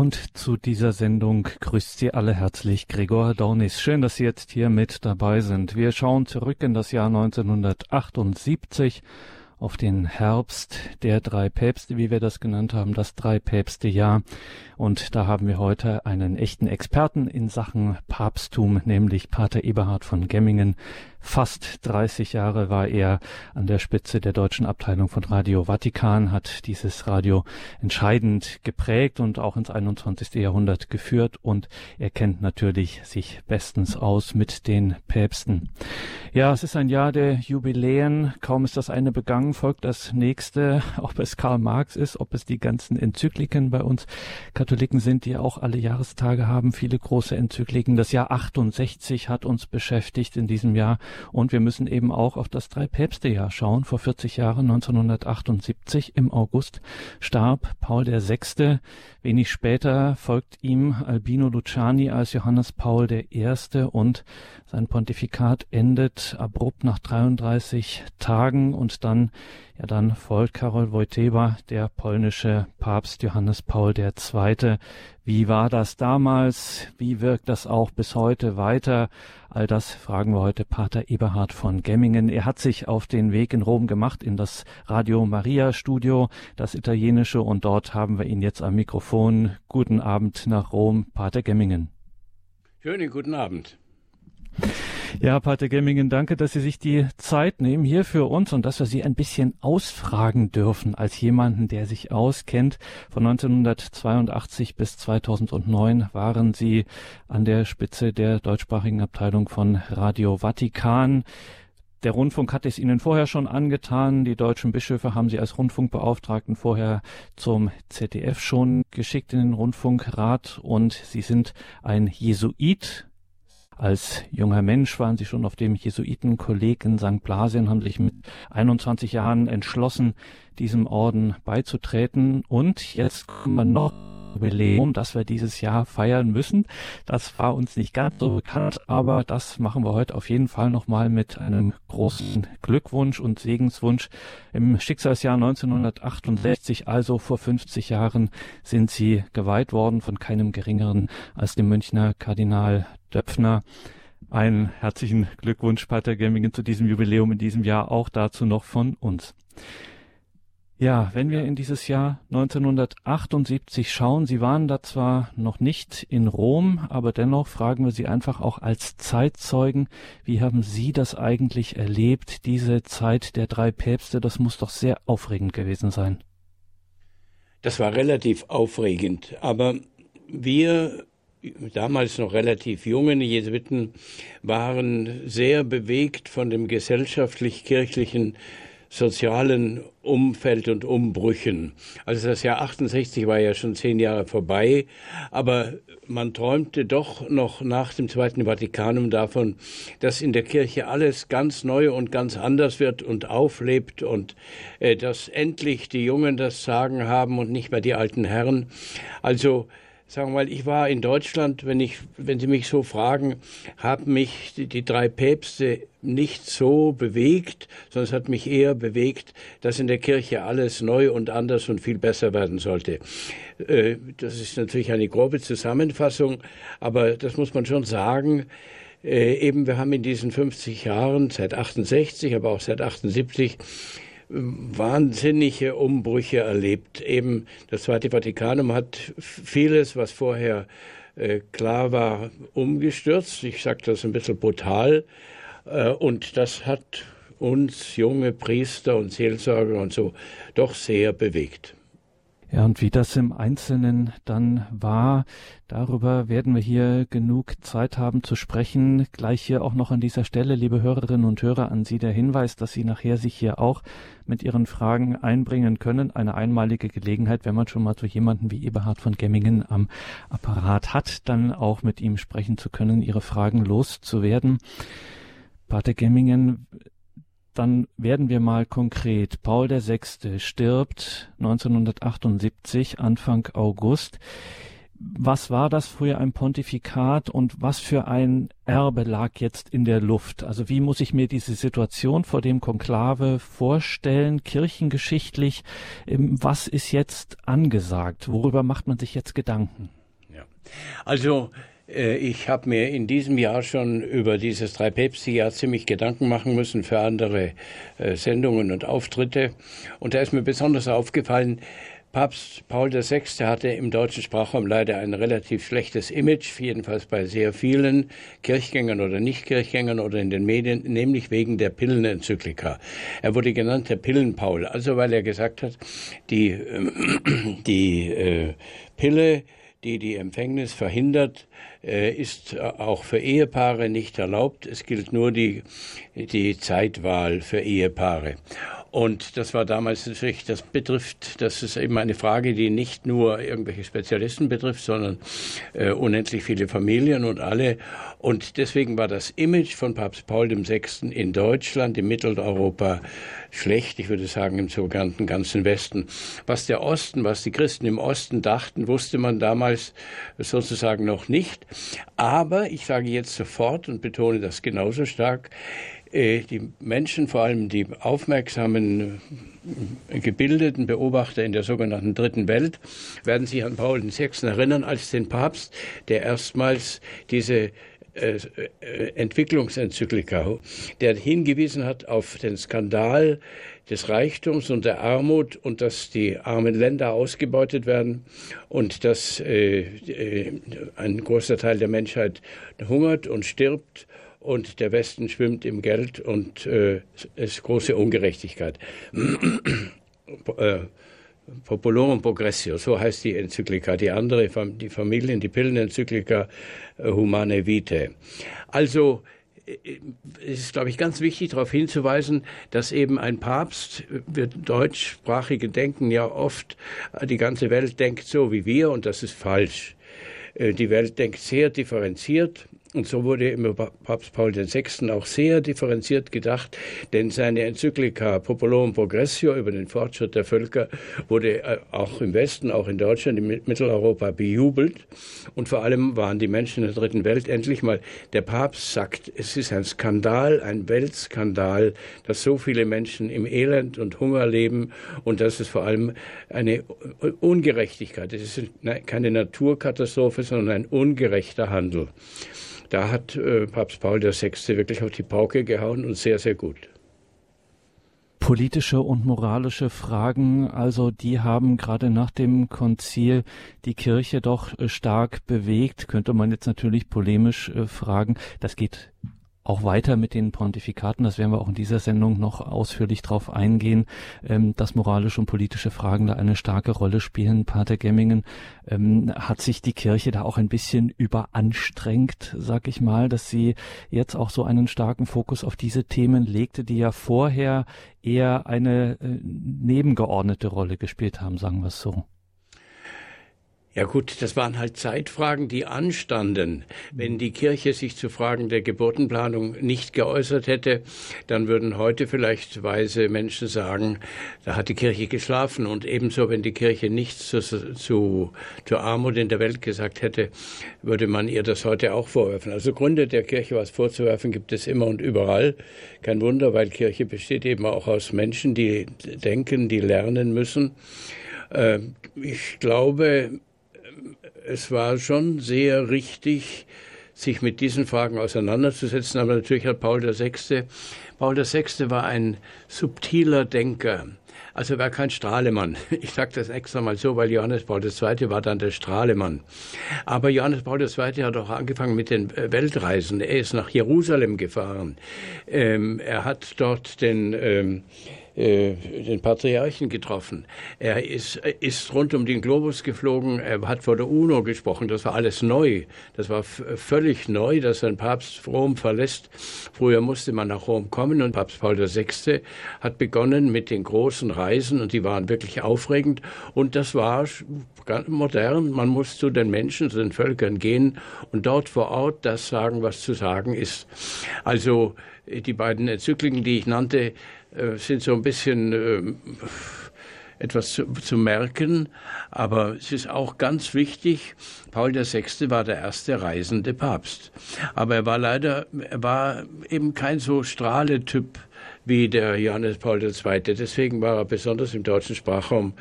Und zu dieser Sendung grüßt Sie alle herzlich Gregor Dornis. Schön, dass Sie jetzt hier mit dabei sind. Wir schauen zurück in das Jahr 1978 auf den Herbst der drei Päpste, wie wir das genannt haben, das drei Päpste Jahr. Und da haben wir heute einen echten Experten in Sachen Papsttum, nämlich Pater Eberhard von Gemmingen. Fast 30 Jahre war er an der Spitze der deutschen Abteilung von Radio Vatikan, hat dieses Radio entscheidend geprägt und auch ins 21. Jahrhundert geführt und er kennt natürlich sich bestens aus mit den Päpsten. Ja, es ist ein Jahr der Jubiläen. Kaum ist das eine begangen, folgt das nächste, ob es Karl Marx ist, ob es die ganzen Enzykliken bei uns Katholiken sind, die auch alle Jahrestage haben, viele große Enzykliken. Das Jahr 68 hat uns beschäftigt in diesem Jahr und wir müssen eben auch auf das Drei-Päpste-Jahr schauen. Vor 40 Jahren, 1978 im August, starb Paul VI. Wenig später folgt ihm Albino Luciani als Johannes Paul I. und sein Pontifikat endet abrupt nach 33 Tagen und dann ja, dann folgt Karol Wojtyła, der polnische Papst Johannes Paul II. Wie war das damals? Wie wirkt das auch bis heute weiter? All das fragen wir heute Pater Eberhard von Gemmingen. Er hat sich auf den Weg in Rom gemacht, in das Radio Maria Studio, das italienische, und dort haben wir ihn jetzt am Mikrofon. Guten Abend nach Rom, Pater Gemmingen. Schönen guten Abend. Ja, Pater Gemmingen, danke, dass Sie sich die Zeit nehmen hier für uns und dass wir Sie ein bisschen ausfragen dürfen als jemanden, der sich auskennt. Von 1982 bis 2009 waren Sie an der Spitze der deutschsprachigen Abteilung von Radio Vatikan. Der Rundfunk hat es Ihnen vorher schon angetan. Die deutschen Bischöfe haben Sie als Rundfunkbeauftragten vorher zum ZDF schon geschickt in den Rundfunkrat und Sie sind ein Jesuit als junger Mensch waren Sie schon auf dem Jesuitenkolleg in St. Blasien, haben sich mit 21 Jahren entschlossen, diesem Orden beizutreten. Und jetzt kommen wir noch Jubiläum, das wir dieses Jahr feiern müssen. Das war uns nicht ganz so bekannt, aber das machen wir heute auf jeden Fall nochmal mit einem großen Glückwunsch und Segenswunsch. Im Schicksalsjahr 1968, also vor 50 Jahren, sind sie geweiht worden von keinem geringeren als dem Münchner Kardinal Döpfner. Einen herzlichen Glückwunsch, Pater Gemmingen, zu diesem Jubiläum in diesem Jahr, auch dazu noch von uns. Ja, wenn wir in dieses Jahr 1978 schauen, Sie waren da zwar noch nicht in Rom, aber dennoch fragen wir Sie einfach auch als Zeitzeugen, wie haben Sie das eigentlich erlebt, diese Zeit der drei Päpste? Das muss doch sehr aufregend gewesen sein. Das war relativ aufregend, aber wir damals noch relativ jungen Jesuiten waren sehr bewegt von dem gesellschaftlich-kirchlichen sozialen Umfeld und Umbrüchen. Also das Jahr 68 war ja schon zehn Jahre vorbei, aber man träumte doch noch nach dem Zweiten Vatikanum davon, dass in der Kirche alles ganz neu und ganz anders wird und auflebt und äh, dass endlich die Jungen das Sagen haben und nicht mehr die alten Herren. Also sagen wir mal, ich war in Deutschland, wenn ich, wenn Sie mich so fragen, haben mich die, die, drei Päpste nicht so bewegt, sondern es hat mich eher bewegt, dass in der Kirche alles neu und anders und viel besser werden sollte. Äh, das ist natürlich eine grobe Zusammenfassung, aber das muss man schon sagen. Äh, eben, wir haben in diesen 50 Jahren, seit 68, aber auch seit 78, wahnsinnige Umbrüche erlebt. Eben das Zweite Vatikanum hat vieles, was vorher äh, klar war, umgestürzt. Ich sage das ein bisschen brutal. Äh, und das hat uns junge Priester und Seelsorger und so doch sehr bewegt. Ja, und wie das im Einzelnen dann war, darüber werden wir hier genug Zeit haben zu sprechen. Gleich hier auch noch an dieser Stelle, liebe Hörerinnen und Hörer, an Sie der Hinweis, dass Sie nachher sich hier auch mit Ihren Fragen einbringen können. Eine einmalige Gelegenheit, wenn man schon mal so jemanden wie Eberhard von Gemmingen am Apparat hat, dann auch mit ihm sprechen zu können, Ihre Fragen loszuwerden. Pater Gemmingen, dann werden wir mal konkret. Paul VI. stirbt 1978, Anfang August. was war das früher ein Pontifikat und was für ein Erbe lag jetzt in der Luft? Also wie muss ich mir diese Situation vor dem Konklave vorstellen, kirchengeschichtlich? Ähm, was ist jetzt angesagt? Worüber macht man sich jetzt Gedanken? Ja. Also ich habe mir in diesem Jahr schon über dieses Drei-Päpste-Jahr ziemlich Gedanken machen müssen für andere äh, Sendungen und Auftritte. Und da ist mir besonders aufgefallen, Papst Paul VI. hatte im deutschen Sprachraum leider ein relativ schlechtes Image, jedenfalls bei sehr vielen Kirchgängern oder Nichtkirchgängern oder in den Medien, nämlich wegen der Pillenenzyklika. Er wurde genannt der Pillenpaul, also weil er gesagt hat, die, äh, die äh, Pille, die die Empfängnis verhindert, äh, ist auch für Ehepaare nicht erlaubt. Es gilt nur die, die Zeitwahl für Ehepaare. Und das war damals natürlich, das betrifft, das ist eben eine Frage, die nicht nur irgendwelche Spezialisten betrifft, sondern äh, unendlich viele Familien und alle. Und deswegen war das Image von Papst Paul VI. in Deutschland, in Mitteleuropa schlecht, ich würde sagen im sogenannten ganzen Westen. Was der Osten, was die Christen im Osten dachten, wusste man damals sozusagen noch nicht. Aber ich sage jetzt sofort und betone das genauso stark, die Menschen, vor allem die aufmerksamen, äh, gebildeten Beobachter in der sogenannten Dritten Welt, werden sich an Paul VI. erinnern als den Papst, der erstmals diese äh, Entwicklungsenzyklika, der hingewiesen hat auf den Skandal des Reichtums und der Armut und dass die armen Länder ausgebeutet werden und dass äh, ein großer Teil der Menschheit hungert und stirbt und der Westen schwimmt im Geld und äh, es ist große Ungerechtigkeit. äh, Populorum Progressio, so heißt die Enzyklika, die andere, die Familien, die Pillenenzyklika äh, Humane Vitae. Also äh, es ist, glaube ich, ganz wichtig darauf hinzuweisen, dass eben ein Papst, wir deutschsprachige denken ja oft, die ganze Welt denkt so wie wir und das ist falsch. Die Welt denkt sehr differenziert und so wurde immer Papst Paul VI. auch sehr differenziert gedacht, denn seine Enzyklika Populorum Progressio über den Fortschritt der Völker wurde äh, auch im Westen, auch in Deutschland, in Mitteleuropa bejubelt. Und vor allem waren die Menschen in der dritten Welt endlich mal, der Papst sagt, es ist ein Skandal, ein Weltskandal, dass so viele Menschen im Elend und Hunger leben und das ist vor allem eine Ungerechtigkeit. Es ist keine Naturkatastrophe, sondern ein ungerechter Handel da hat äh, Papst Paul VI. wirklich auf die Pauke gehauen und sehr, sehr gut. Politische und moralische Fragen, also die haben gerade nach dem Konzil die Kirche doch äh, stark bewegt, könnte man jetzt natürlich polemisch äh, fragen. Das geht auch weiter mit den Pontifikaten, das werden wir auch in dieser Sendung noch ausführlich drauf eingehen, ähm, dass moralische und politische Fragen da eine starke Rolle spielen. Pater Gemmingen, ähm, hat sich die Kirche da auch ein bisschen überanstrengt, sag ich mal, dass sie jetzt auch so einen starken Fokus auf diese Themen legte, die ja vorher eher eine äh, nebengeordnete Rolle gespielt haben, sagen wir es so. Ja gut, das waren halt Zeitfragen, die anstanden. Wenn die Kirche sich zu Fragen der Geburtenplanung nicht geäußert hätte, dann würden heute vielleicht weise Menschen sagen, da hat die Kirche geschlafen. Und ebenso, wenn die Kirche nichts zu, zu, zur Armut in der Welt gesagt hätte, würde man ihr das heute auch vorwerfen. Also Gründe der Kirche was vorzuwerfen gibt es immer und überall. Kein Wunder, weil Kirche besteht eben auch aus Menschen, die denken, die lernen müssen. Ähm, ich glaube, es war schon sehr richtig, sich mit diesen Fragen auseinanderzusetzen. Aber natürlich hat Paul VI. Paul VI. war ein subtiler Denker. Also war kein Strahlemann. Ich sage das extra mal so, weil Johannes Paul II. war dann der Strahlemann. Aber Johannes Paul II. hat auch angefangen mit den äh, Weltreisen. Er ist nach Jerusalem gefahren. Ähm, er hat dort den ähm, äh, den Patriarchen getroffen. Er ist, ist rund um den Globus geflogen, er hat vor der UNO gesprochen, das war alles neu. Das war völlig neu, dass ein Papst Rom verlässt. Früher musste man nach Rom kommen und Papst Paul VI. hat begonnen mit den großen Reisen und die waren wirklich aufregend und das war ganz modern. Man muss zu den Menschen, zu den Völkern gehen und dort vor Ort das sagen, was zu sagen ist. Also die beiden Enzykliken, die ich nannte, äh, sind so ein bisschen, äh, etwas zu, zu, merken, aber es ist auch ganz wichtig, Paul VI. war der erste reisende Papst. Aber er war leider, er war eben kein so Strahletyp wie der Johannes Paul II. Deswegen war er besonders im deutschen Sprachraum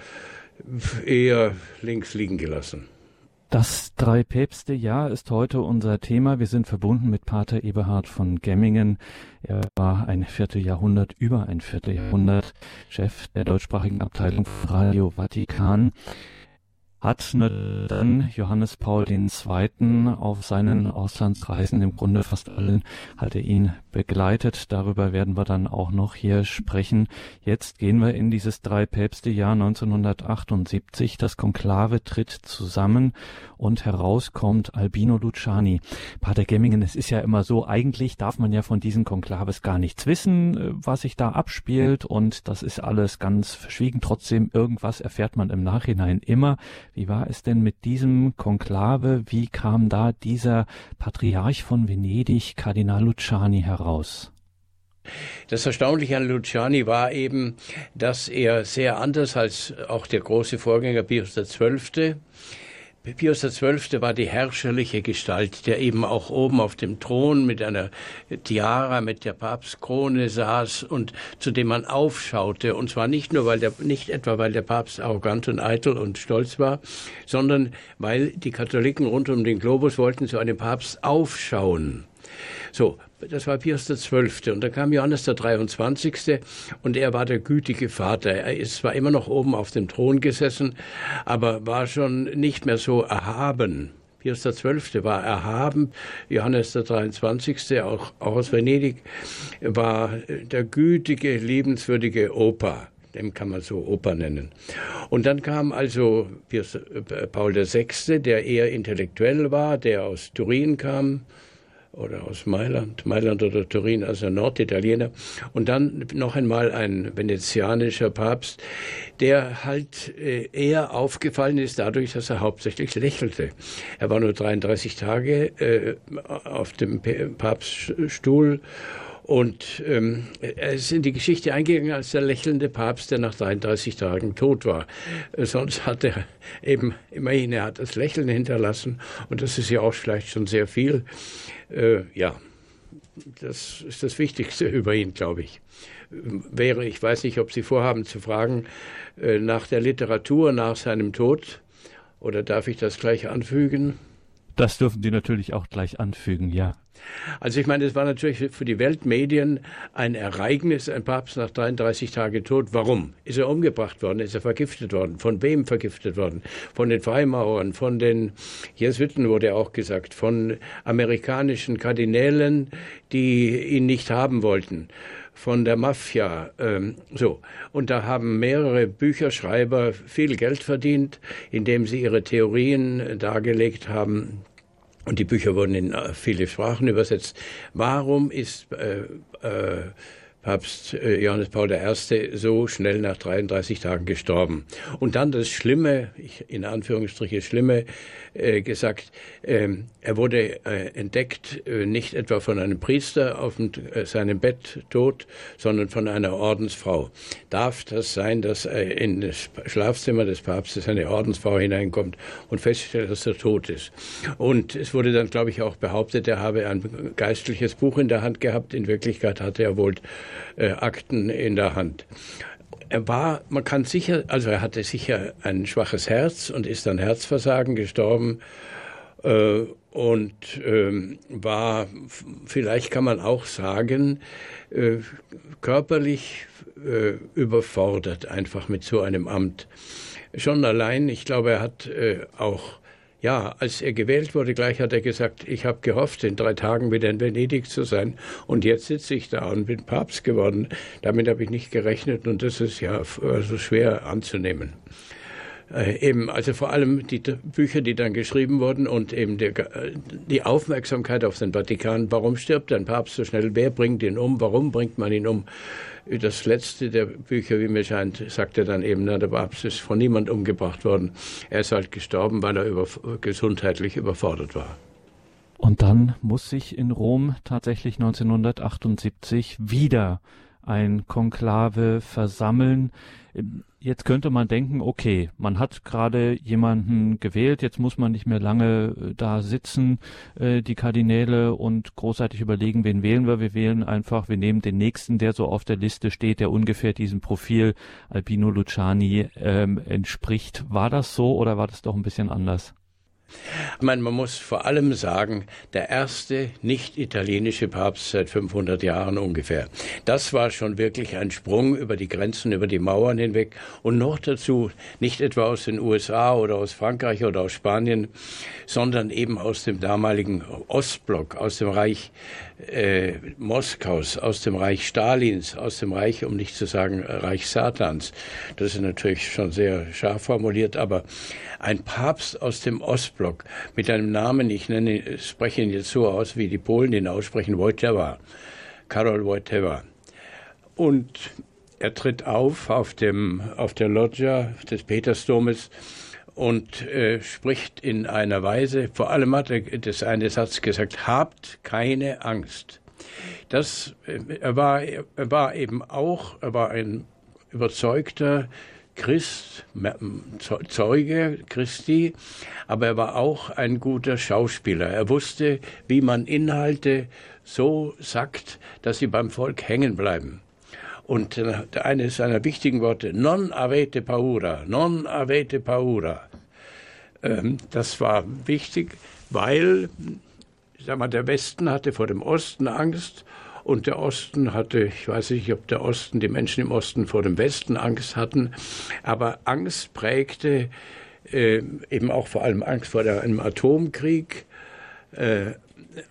eher links liegen gelassen. Das Drei-Päpste-Jahr ist heute unser Thema. Wir sind verbunden mit Pater Eberhard von Gemmingen. Er war ein Vierteljahrhundert, über ein Vierteljahrhundert Chef der deutschsprachigen Abteilung von Radio Vatikan hat dann Johannes Paul II. auf seinen Auslandsreisen im Grunde fast allen hat er ihn begleitet. Darüber werden wir dann auch noch hier sprechen. Jetzt gehen wir in dieses Drei-Päpste-Jahr 1978. Das Konklave tritt zusammen und heraus kommt Albino Luciani. Pater Gemmingen, es ist ja immer so, eigentlich darf man ja von diesen Konklaves gar nichts wissen, äh, was sich da abspielt und das ist alles ganz verschwiegen. Trotzdem, irgendwas erfährt man im Nachhinein immer. Wie war es denn mit diesem Konklave? Wie kam da dieser Patriarch von Venedig, Kardinal Luciani, heraus? Das Erstaunliche an Luciani war eben, dass er sehr anders als auch der große Vorgänger Pius XII Pius XII. war die herrscherliche Gestalt, der eben auch oben auf dem Thron mit einer Tiara, mit der Papstkrone saß und zu dem man aufschaute. Und zwar nicht nur, weil der, nicht etwa, weil der Papst arrogant und eitel und stolz war, sondern weil die Katholiken rund um den Globus wollten zu einem Papst aufschauen. So, das war Pius XII. Und dann kam Johannes der 23. und er war der gütige Vater. Er ist zwar immer noch oben auf dem Thron gesessen, aber war schon nicht mehr so erhaben. Pius XII. war erhaben, Johannes der 23., auch, auch aus Venedig, war der gütige, liebenswürdige Opa. Dem kann man so Opa nennen. Und dann kam also Pius, äh, Paul VI., der eher intellektuell war, der aus Turin kam, oder aus Mailand, Mailand oder Turin, also Norditaliener. Und dann noch einmal ein venezianischer Papst, der halt äh, eher aufgefallen ist dadurch, dass er hauptsächlich lächelte. Er war nur 33 Tage äh, auf dem Papststuhl und ähm, er ist in die Geschichte eingegangen als der lächelnde Papst, der nach 33 Tagen tot war. Äh, sonst hat er eben immerhin, er hat das Lächeln hinterlassen und das ist ja auch vielleicht schon sehr viel. Äh, ja, das ist das Wichtigste über ihn, glaube ich. Wäre, ich weiß nicht, ob Sie vorhaben zu fragen, äh, nach der Literatur, nach seinem Tod, oder darf ich das gleich anfügen? Das dürfen Sie natürlich auch gleich anfügen, ja. Also ich meine, es war natürlich für die Weltmedien ein Ereignis, ein Papst nach 33 Tagen tot. Warum? Ist er umgebracht worden? Ist er vergiftet worden? Von wem vergiftet worden? Von den Freimaurern, von den Jesuiten wurde auch gesagt, von amerikanischen Kardinälen, die ihn nicht haben wollten von der Mafia. Ähm, so. Und da haben mehrere Bücherschreiber viel Geld verdient, indem sie ihre Theorien dargelegt haben, und die Bücher wurden in äh, viele Sprachen übersetzt. Warum ist äh, äh, Papst äh, Johannes Paul I. so schnell nach 33 Tagen gestorben. Und dann das Schlimme, in Anführungsstriche Schlimme, äh, gesagt, ähm, er wurde äh, entdeckt, äh, nicht etwa von einem Priester auf äh, seinem Bett tot, sondern von einer Ordensfrau. Darf das sein, dass in das Schlafzimmer des Papstes eine Ordensfrau hineinkommt und feststellt, dass er tot ist? Und es wurde dann, glaube ich, auch behauptet, er habe ein geistliches Buch in der Hand gehabt. In Wirklichkeit hatte er wohl äh, Akten in der Hand er war, man kann sicher, also er hatte sicher ein schwaches Herz und ist an Herzversagen gestorben äh, und äh, war, vielleicht kann man auch sagen, äh, körperlich äh, überfordert einfach mit so einem Amt. Schon allein, ich glaube, er hat äh, auch ja, als er gewählt wurde, gleich hat er gesagt, ich habe gehofft, in drei Tagen wieder in Venedig zu sein. Und jetzt sitze ich da und bin Papst geworden. Damit habe ich nicht gerechnet und das ist ja also schwer anzunehmen. Äh, eben, also vor allem die Bücher, die dann geschrieben wurden und eben der, die Aufmerksamkeit auf den Vatikan. Warum stirbt ein Papst so schnell? Wer bringt ihn um? Warum bringt man ihn um? Das letzte der Bücher, wie mir scheint, sagt er dann eben, na, der Papst ist von niemand umgebracht worden. Er ist halt gestorben, weil er über, gesundheitlich überfordert war. Und dann muss sich in Rom tatsächlich 1978 wieder ein Konklave versammeln. Jetzt könnte man denken, okay, man hat gerade jemanden gewählt, jetzt muss man nicht mehr lange äh, da sitzen, äh, die Kardinäle, und großartig überlegen, wen wählen wir. Wir wählen einfach, wir nehmen den nächsten, der so auf der Liste steht, der ungefähr diesem Profil Albino Luciani ähm, entspricht. War das so oder war das doch ein bisschen anders? Ich meine, man muss vor allem sagen, der erste nicht-italienische Papst seit 500 Jahren ungefähr. Das war schon wirklich ein Sprung über die Grenzen, über die Mauern hinweg und noch dazu nicht etwa aus den USA oder aus Frankreich oder aus Spanien, sondern eben aus dem damaligen Ostblock, aus dem Reich äh, Moskaus, aus dem Reich Stalins, aus dem Reich, um nicht zu sagen Reich Satans. Das ist natürlich schon sehr scharf formuliert, aber ein Papst aus dem Ostblock mit einem Namen, ich nenne, spreche ihn jetzt so aus, wie die Polen ihn aussprechen, Wojtyła, Karol Wojtyła. Und er tritt auf auf, dem, auf der Loggia des Petersdomes und äh, spricht in einer Weise, vor allem hat er das eine Satz gesagt, habt keine Angst. Das, äh, er, war, er war eben auch, er war ein überzeugter Christ, Zeuge Christi, aber er war auch ein guter Schauspieler. Er wusste, wie man Inhalte so sagt, dass sie beim Volk hängen bleiben. Und äh, eines seiner wichtigen Worte, non avete paura, non avete paura. Ähm, das war wichtig, weil, sag mal, der Westen hatte vor dem Osten Angst und der Osten hatte, ich weiß nicht, ob der Osten, die Menschen im Osten vor dem Westen Angst hatten, aber Angst prägte äh, eben auch vor allem Angst vor der, einem Atomkrieg, äh,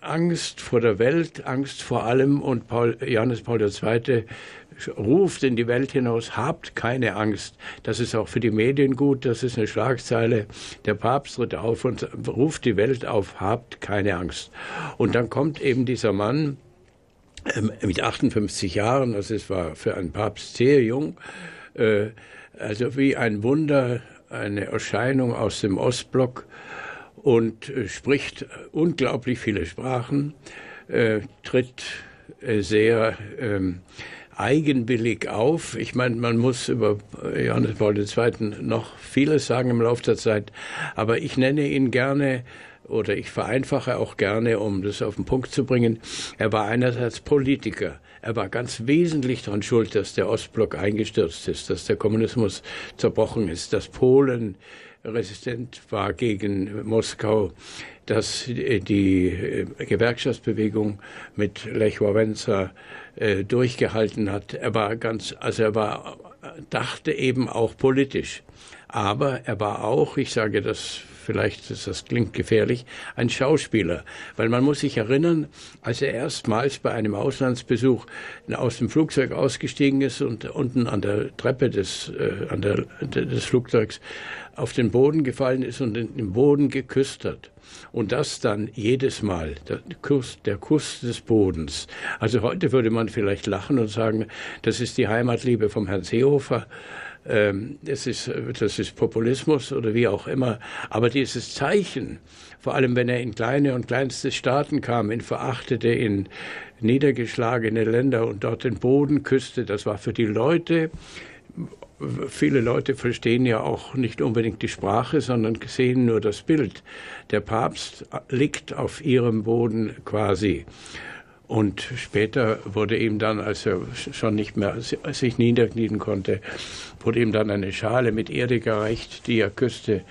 Angst vor der Welt, Angst vor allem und Paul, Johannes Paul II. Ruft in die Welt hinaus, habt keine Angst. Das ist auch für die Medien gut, das ist eine Schlagzeile. Der Papst tritt auf und ruft die Welt auf, habt keine Angst. Und dann kommt eben dieser Mann, ähm, mit 58 Jahren, also es war für einen Papst sehr jung, äh, also wie ein Wunder, eine Erscheinung aus dem Ostblock und äh, spricht unglaublich viele Sprachen, äh, tritt sehr ähm, eigenwillig auf. Ich meine, man muss über Johannes Paul II. noch vieles sagen im Laufe der Zeit, aber ich nenne ihn gerne oder ich vereinfache auch gerne, um das auf den Punkt zu bringen, er war einerseits Politiker. Er war ganz wesentlich daran schuld, dass der Ostblock eingestürzt ist, dass der Kommunismus zerbrochen ist, dass Polen resistent war gegen Moskau, dass die Gewerkschaftsbewegung mit Lech Wałęsa äh, durchgehalten hat. Er war ganz, also er war, dachte eben auch politisch. Aber er war auch, ich sage das vielleicht, das klingt gefährlich, ein Schauspieler. Weil man muss sich erinnern, als er erstmals bei einem Auslandsbesuch aus dem Flugzeug ausgestiegen ist und unten an der Treppe des, äh, an der, des Flugzeugs auf den Boden gefallen ist und den Boden geküsst hat. Und das dann jedes Mal, der Kuss, der Kuss des Bodens. Also heute würde man vielleicht lachen und sagen, das ist die Heimatliebe vom Herrn Seehofer ähm, das, ist, das ist Populismus oder wie auch immer. Aber dieses Zeichen, vor allem wenn er in kleine und kleinste Staaten kam, in verachtete, in niedergeschlagene Länder und dort den Boden küsste, das war für die Leute viele Leute verstehen ja auch nicht unbedingt die Sprache, sondern sehen nur das Bild. Der Papst liegt auf ihrem Boden quasi. Und später wurde ihm dann, als er schon nicht mehr sich niederknien konnte, wurde ihm dann eine Schale mit Erde gereicht, die er küsste.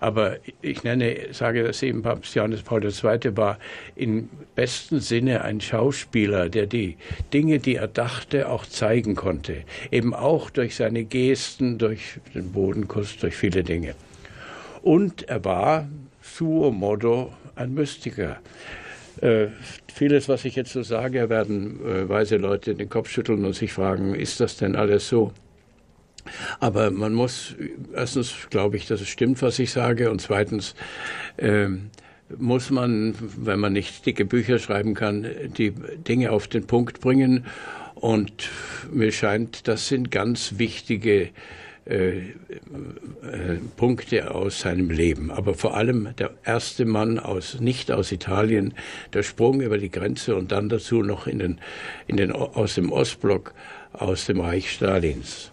Aber ich nenne, sage das eben, Papst Johannes Paul II. war im besten Sinne ein Schauspieler, der die Dinge, die er dachte, auch zeigen konnte. Eben auch durch seine Gesten, durch den Bodenkuss, durch viele Dinge. Und er war, suo modo, ein Mystiker. Äh, vieles, was ich jetzt so sage, werden äh, weise Leute den Kopf schütteln und sich fragen, ist das denn alles so? Aber man muss, erstens glaube ich, dass es stimmt, was ich sage, und zweitens äh, muss man, wenn man nicht dicke Bücher schreiben kann, die Dinge auf den Punkt bringen. Und mir scheint, das sind ganz wichtige äh, äh, Punkte aus seinem Leben. Aber vor allem der erste Mann aus, nicht aus Italien, der Sprung über die Grenze und dann dazu noch in den, in den, aus dem Ostblock aus dem Reich Stalins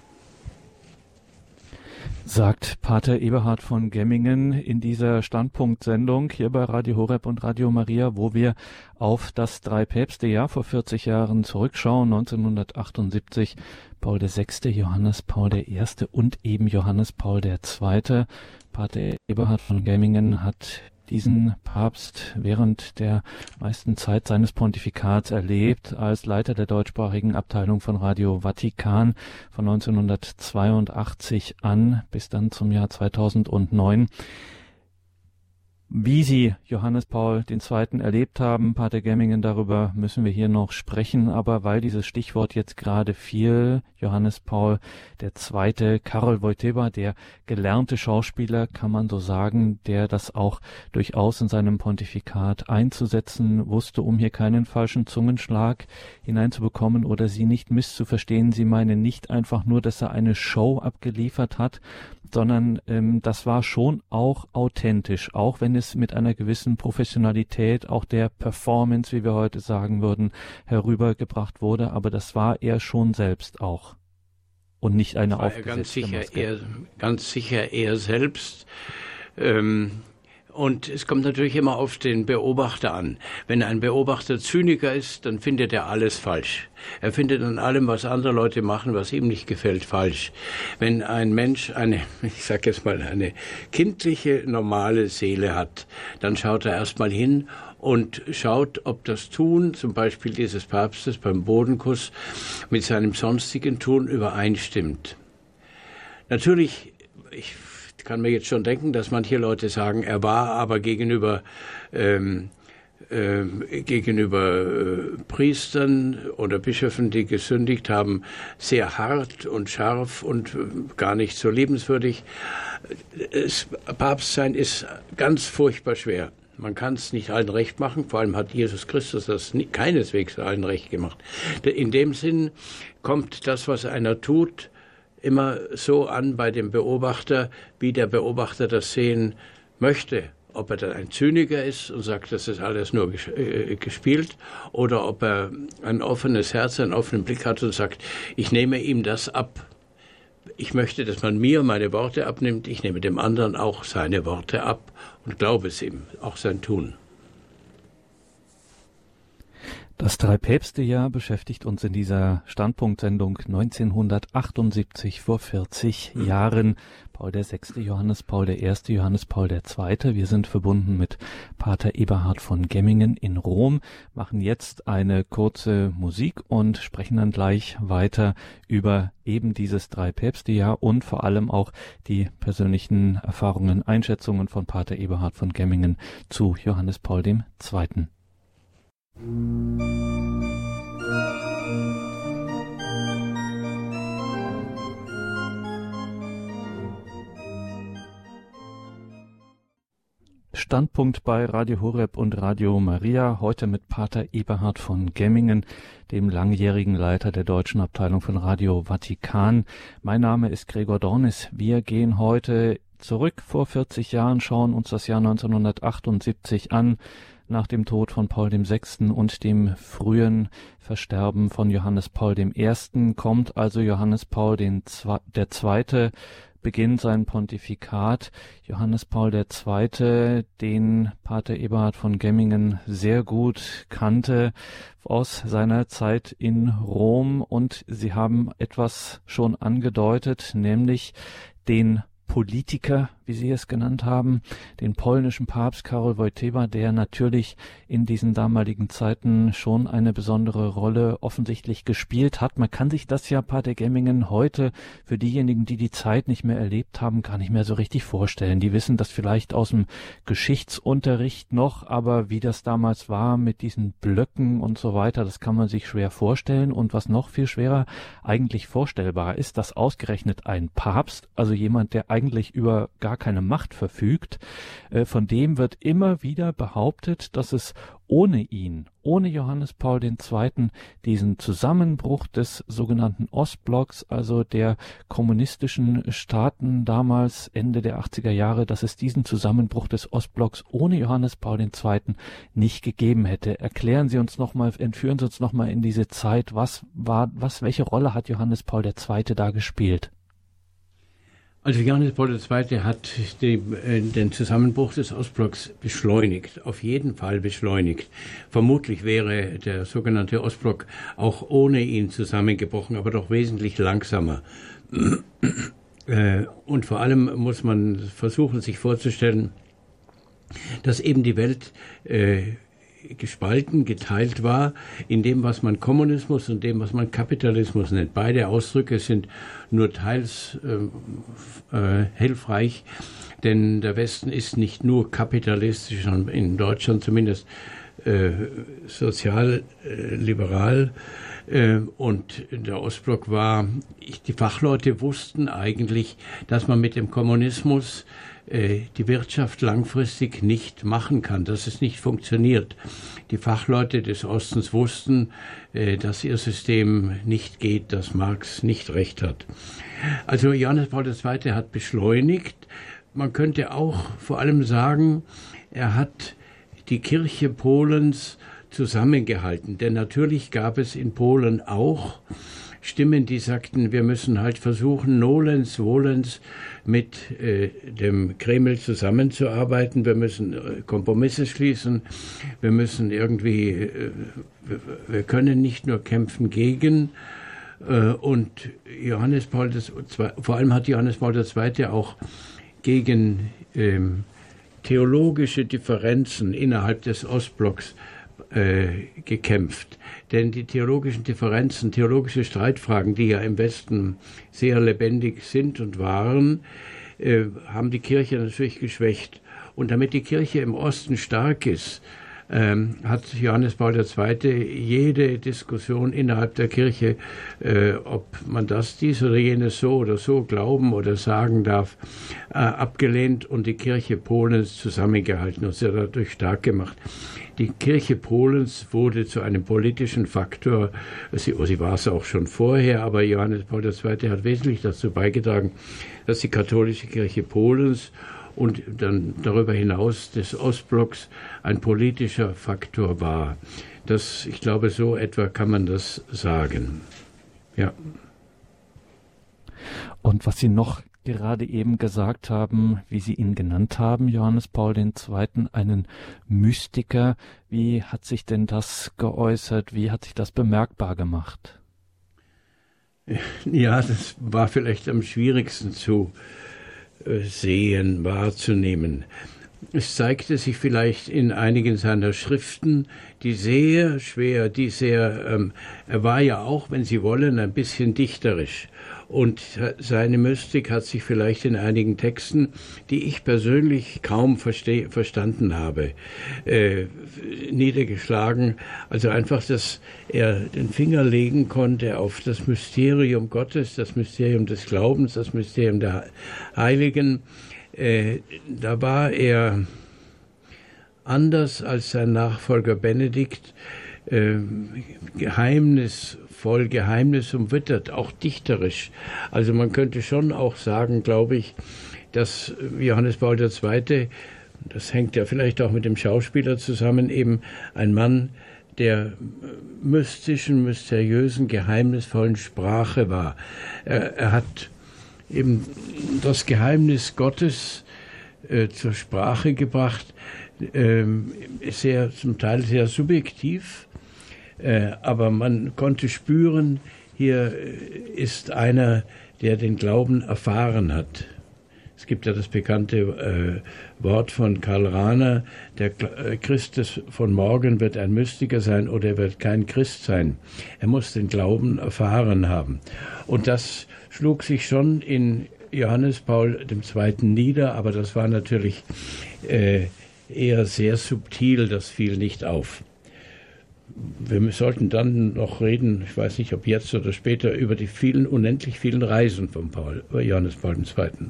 sagt Pater Eberhard von Gemmingen in dieser Standpunktsendung hier bei Radio Horeb und Radio Maria, wo wir auf das Drei-Päpste-Jahr vor 40 Jahren zurückschauen, 1978, Paul VI., Johannes Paul I. und eben Johannes Paul II. Pater Eberhard von Gemmingen hat diesen Papst während der meisten Zeit seines Pontifikats erlebt als Leiter der deutschsprachigen Abteilung von Radio Vatikan von 1982 an bis dann zum Jahr 2009. Wie Sie Johannes Paul II. erlebt haben, Pater Gemmingen, darüber müssen wir hier noch sprechen, aber weil dieses Stichwort jetzt gerade fiel, Johannes Paul II., Karol Wojtyła, der gelernte Schauspieler, kann man so sagen, der das auch durchaus in seinem Pontifikat einzusetzen wusste, um hier keinen falschen Zungenschlag hineinzubekommen oder Sie nicht misszuverstehen. Sie meinen nicht einfach nur, dass er eine Show abgeliefert hat, sondern ähm, das war schon auch authentisch, auch wenn es mit einer gewissen Professionalität, auch der Performance, wie wir heute sagen würden, herübergebracht wurde, aber das war er schon selbst auch. Und nicht eine aufgesetzte ganz sicher, Er, ganz sicher er selbst. Ähm, und es kommt natürlich immer auf den Beobachter an. Wenn ein Beobachter Zyniker ist, dann findet er alles falsch. Er findet an allem, was andere Leute machen, was ihm nicht gefällt, falsch. Wenn ein Mensch eine, ich sag jetzt mal, eine kindliche, normale Seele hat, dann schaut er erstmal hin und schaut, ob das Tun, zum Beispiel dieses Papstes beim Bodenkuss, mit seinem sonstigen Tun übereinstimmt. Natürlich, ich ich kann mir jetzt schon denken, dass manche Leute sagen, er war aber gegenüber ähm, äh, gegenüber äh, Priestern oder Bischöfen, die gesündigt haben, sehr hart und scharf und äh, gar nicht so liebenswürdig. Es, Papstsein ist ganz furchtbar schwer. Man kann es nicht allen recht machen, vor allem hat Jesus Christus das nie, keineswegs allen recht gemacht. In dem Sinn kommt das, was einer tut, immer so an bei dem Beobachter, wie der Beobachter das sehen möchte. Ob er dann ein Zyniker ist und sagt, das ist alles nur äh, gespielt, oder ob er ein offenes Herz, einen offenen Blick hat und sagt, ich nehme ihm das ab. Ich möchte, dass man mir meine Worte abnimmt, ich nehme dem anderen auch seine Worte ab und glaube es ihm, auch sein Tun. Das Drei-Päpste-Jahr beschäftigt uns in dieser Standpunktsendung 1978 vor 40 Jahren. Paul VI., Johannes Paul I., Johannes Paul II. Wir sind verbunden mit Pater Eberhard von Gemmingen in Rom, machen jetzt eine kurze Musik und sprechen dann gleich weiter über eben dieses Drei-Päpste-Jahr und vor allem auch die persönlichen Erfahrungen, Einschätzungen von Pater Eberhard von Gemmingen zu Johannes Paul II. Standpunkt bei Radio Horeb und Radio Maria, heute mit Pater Eberhard von Gemmingen, dem langjährigen Leiter der deutschen Abteilung von Radio Vatikan. Mein Name ist Gregor Dornis. Wir gehen heute zurück vor 40 Jahren, schauen uns das Jahr 1978 an, nach dem Tod von Paul VI. und dem frühen Versterben von Johannes Paul I. kommt also Johannes Paul II. beginnt sein Pontifikat. Johannes Paul II., den Pater Eberhard von Gemmingen sehr gut kannte aus seiner Zeit in Rom und sie haben etwas schon angedeutet, nämlich den Politiker, wie Sie es genannt haben, den polnischen Papst Karol Wojtyła, der natürlich in diesen damaligen Zeiten schon eine besondere Rolle offensichtlich gespielt hat. Man kann sich das ja, Pater Gemmingen, heute für diejenigen, die die Zeit nicht mehr erlebt haben, gar nicht mehr so richtig vorstellen. Die wissen das vielleicht aus dem Geschichtsunterricht noch, aber wie das damals war mit diesen Blöcken und so weiter, das kann man sich schwer vorstellen. Und was noch viel schwerer eigentlich vorstellbar ist, dass ausgerechnet ein Papst, also jemand, der eigentlich über gar gar keine Macht verfügt, äh, von dem wird immer wieder behauptet, dass es ohne ihn, ohne Johannes Paul II. diesen Zusammenbruch des sogenannten Ostblocks, also der kommunistischen Staaten damals Ende der 80er Jahre, dass es diesen Zusammenbruch des Ostblocks ohne Johannes Paul II. nicht gegeben hätte. Erklären Sie uns nochmal, entführen Sie uns nochmal in diese Zeit. Was war, was, welche Rolle hat Johannes Paul II. da gespielt? Also Johannes Paul II. hat äh, den Zusammenbruch des Ostblocks beschleunigt, auf jeden Fall beschleunigt. Vermutlich wäre der sogenannte Ostblock auch ohne ihn zusammengebrochen, aber doch wesentlich langsamer. Äh, und vor allem muss man versuchen, sich vorzustellen, dass eben die Welt äh, gespalten, geteilt war in dem, was man Kommunismus und dem, was man Kapitalismus nennt. Beide Ausdrücke sind nur teils äh, äh, hilfreich, denn der Westen ist nicht nur kapitalistisch, sondern in Deutschland zumindest äh, sozial-liberal. Äh, und der Ostblock war, die Fachleute wussten eigentlich, dass man mit dem Kommunismus äh, die Wirtschaft langfristig nicht machen kann, dass es nicht funktioniert. Die Fachleute des Ostens wussten, äh, dass ihr System nicht geht, dass Marx nicht recht hat. Also Johannes Paul II. hat beschleunigt. Man könnte auch vor allem sagen, er hat die Kirche Polens zusammengehalten. Denn natürlich gab es in Polen auch Stimmen, die sagten, wir müssen halt versuchen, nolens, volens mit äh, dem Kreml zusammenzuarbeiten. Wir müssen äh, Kompromisse schließen. Wir müssen irgendwie, äh, wir können nicht nur kämpfen gegen. Äh, und Johannes Paul II, vor allem hat Johannes Paul II auch gegen ähm, theologische Differenzen innerhalb des Ostblocks gekämpft. Denn die theologischen Differenzen, theologische Streitfragen, die ja im Westen sehr lebendig sind und waren, äh, haben die Kirche natürlich geschwächt. Und damit die Kirche im Osten stark ist, ähm, hat Johannes Paul II. jede Diskussion innerhalb der Kirche, äh, ob man das, dies oder jenes so oder so glauben oder sagen darf, äh, abgelehnt und die Kirche Polens zusammengehalten und sie dadurch stark gemacht. Die Kirche Polens wurde zu einem politischen Faktor. Sie, sie war es auch schon vorher, aber Johannes Paul II. hat wesentlich dazu beigetragen, dass die katholische Kirche Polens und dann darüber hinaus des Ostblocks ein politischer Faktor war. Das, ich glaube, so etwa kann man das sagen. Ja. Und was Sie noch gerade eben gesagt haben, wie Sie ihn genannt haben, Johannes Paul II., einen Mystiker. Wie hat sich denn das geäußert? Wie hat sich das bemerkbar gemacht? Ja, das war vielleicht am schwierigsten zu sehen, wahrzunehmen. Es zeigte sich vielleicht in einigen seiner Schriften, die sehr schwer, die sehr, ähm, er war ja auch, wenn Sie wollen, ein bisschen dichterisch. Und seine Mystik hat sich vielleicht in einigen Texten, die ich persönlich kaum verstanden habe, äh, niedergeschlagen. Also einfach, dass er den Finger legen konnte auf das Mysterium Gottes, das Mysterium des Glaubens, das Mysterium der Heiligen. Äh, da war er anders als sein Nachfolger Benedikt, äh, geheimnisvoll, geheimnisumwittert, auch dichterisch. Also man könnte schon auch sagen, glaube ich, dass Johannes Paul II., das hängt ja vielleicht auch mit dem Schauspieler zusammen, eben ein Mann der mystischen, mysteriösen, geheimnisvollen Sprache war. Er, er hat eben das Geheimnis Gottes äh, zur Sprache gebracht, äh, sehr, zum Teil sehr subjektiv, aber man konnte spüren, hier ist einer, der den Glauben erfahren hat. Es gibt ja das bekannte äh, Wort von Karl Rahner, der äh, Christus von morgen wird ein Mystiker sein oder er wird kein Christ sein. Er muss den Glauben erfahren haben. Und das schlug sich schon in Johannes Paul II. nieder, aber das war natürlich äh, eher sehr subtil, das fiel nicht auf. Wir sollten dann noch reden, ich weiß nicht, ob jetzt oder später, über die vielen, unendlich vielen Reisen von Paul, Johannes Paul II.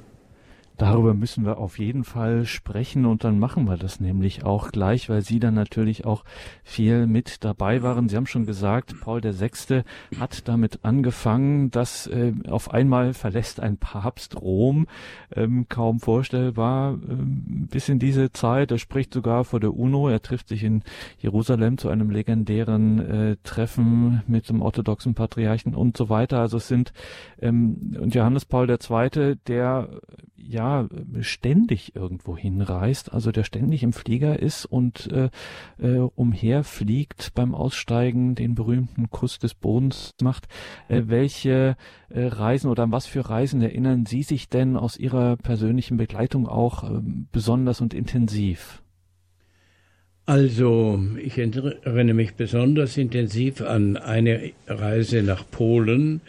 Darüber müssen wir auf jeden Fall sprechen und dann machen wir das nämlich auch gleich, weil Sie dann natürlich auch viel mit dabei waren. Sie haben schon gesagt, Paul VI. hat damit angefangen, dass äh, auf einmal verlässt ein Papst Rom, ähm, kaum vorstellbar, ähm, bis in diese Zeit. Er spricht sogar vor der UNO, er trifft sich in Jerusalem zu einem legendären äh, Treffen mit dem orthodoxen Patriarchen und so weiter. Also es sind ähm, und Johannes Paul II., der ja ständig irgendwo hinreist, also der ständig im Flieger ist und äh, äh, umherfliegt beim Aussteigen, den berühmten Kuss des Bodens macht. Äh, welche äh, Reisen oder an was für Reisen erinnern Sie sich denn aus Ihrer persönlichen Begleitung auch äh, besonders und intensiv? Also, ich erinnere mich besonders intensiv an eine Reise nach Polen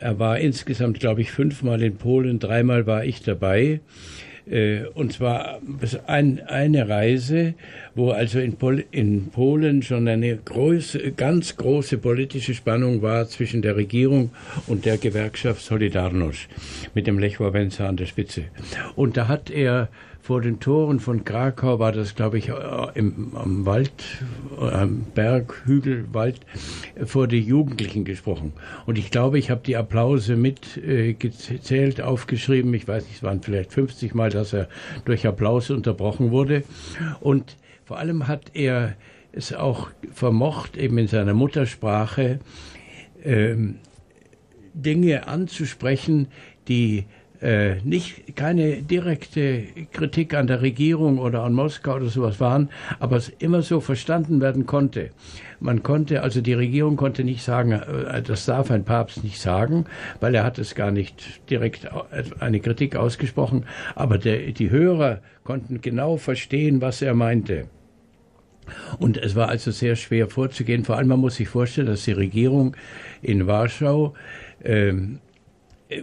er war insgesamt, glaube ich, fünfmal in Polen, dreimal war ich dabei. Äh, und zwar ein, eine Reise, wo also in, Pol in Polen schon eine große, ganz große politische Spannung war zwischen der Regierung und der Gewerkschaft Solidarność mit dem Lech Wałęsa an der Spitze. Und da hat er vor den Toren von Krakau war das, glaube ich, äh, im, am Wald, am Berg, Hügel, Wald, äh, vor die Jugendlichen gesprochen. Und ich glaube, ich habe die Applause mitgezählt, äh, aufgeschrieben. Ich weiß nicht, es waren vielleicht 50 Mal, dass er durch Applaus unterbrochen wurde. Und vor allem hat er es auch vermocht, eben in seiner Muttersprache ähm, Dinge anzusprechen, die äh, nicht keine direkte Kritik an der Regierung oder an Moskau oder sowas waren, aber es immer so verstanden werden konnte. Man konnte, also die Regierung konnte nicht sagen, äh, das darf ein Papst nicht sagen, weil er hat es gar nicht direkt eine Kritik ausgesprochen, aber der, die Hörer konnten genau verstehen, was er meinte. Und es war also sehr schwer vorzugehen. Vor allem, man muss sich vorstellen, dass die Regierung in Warschau ähm,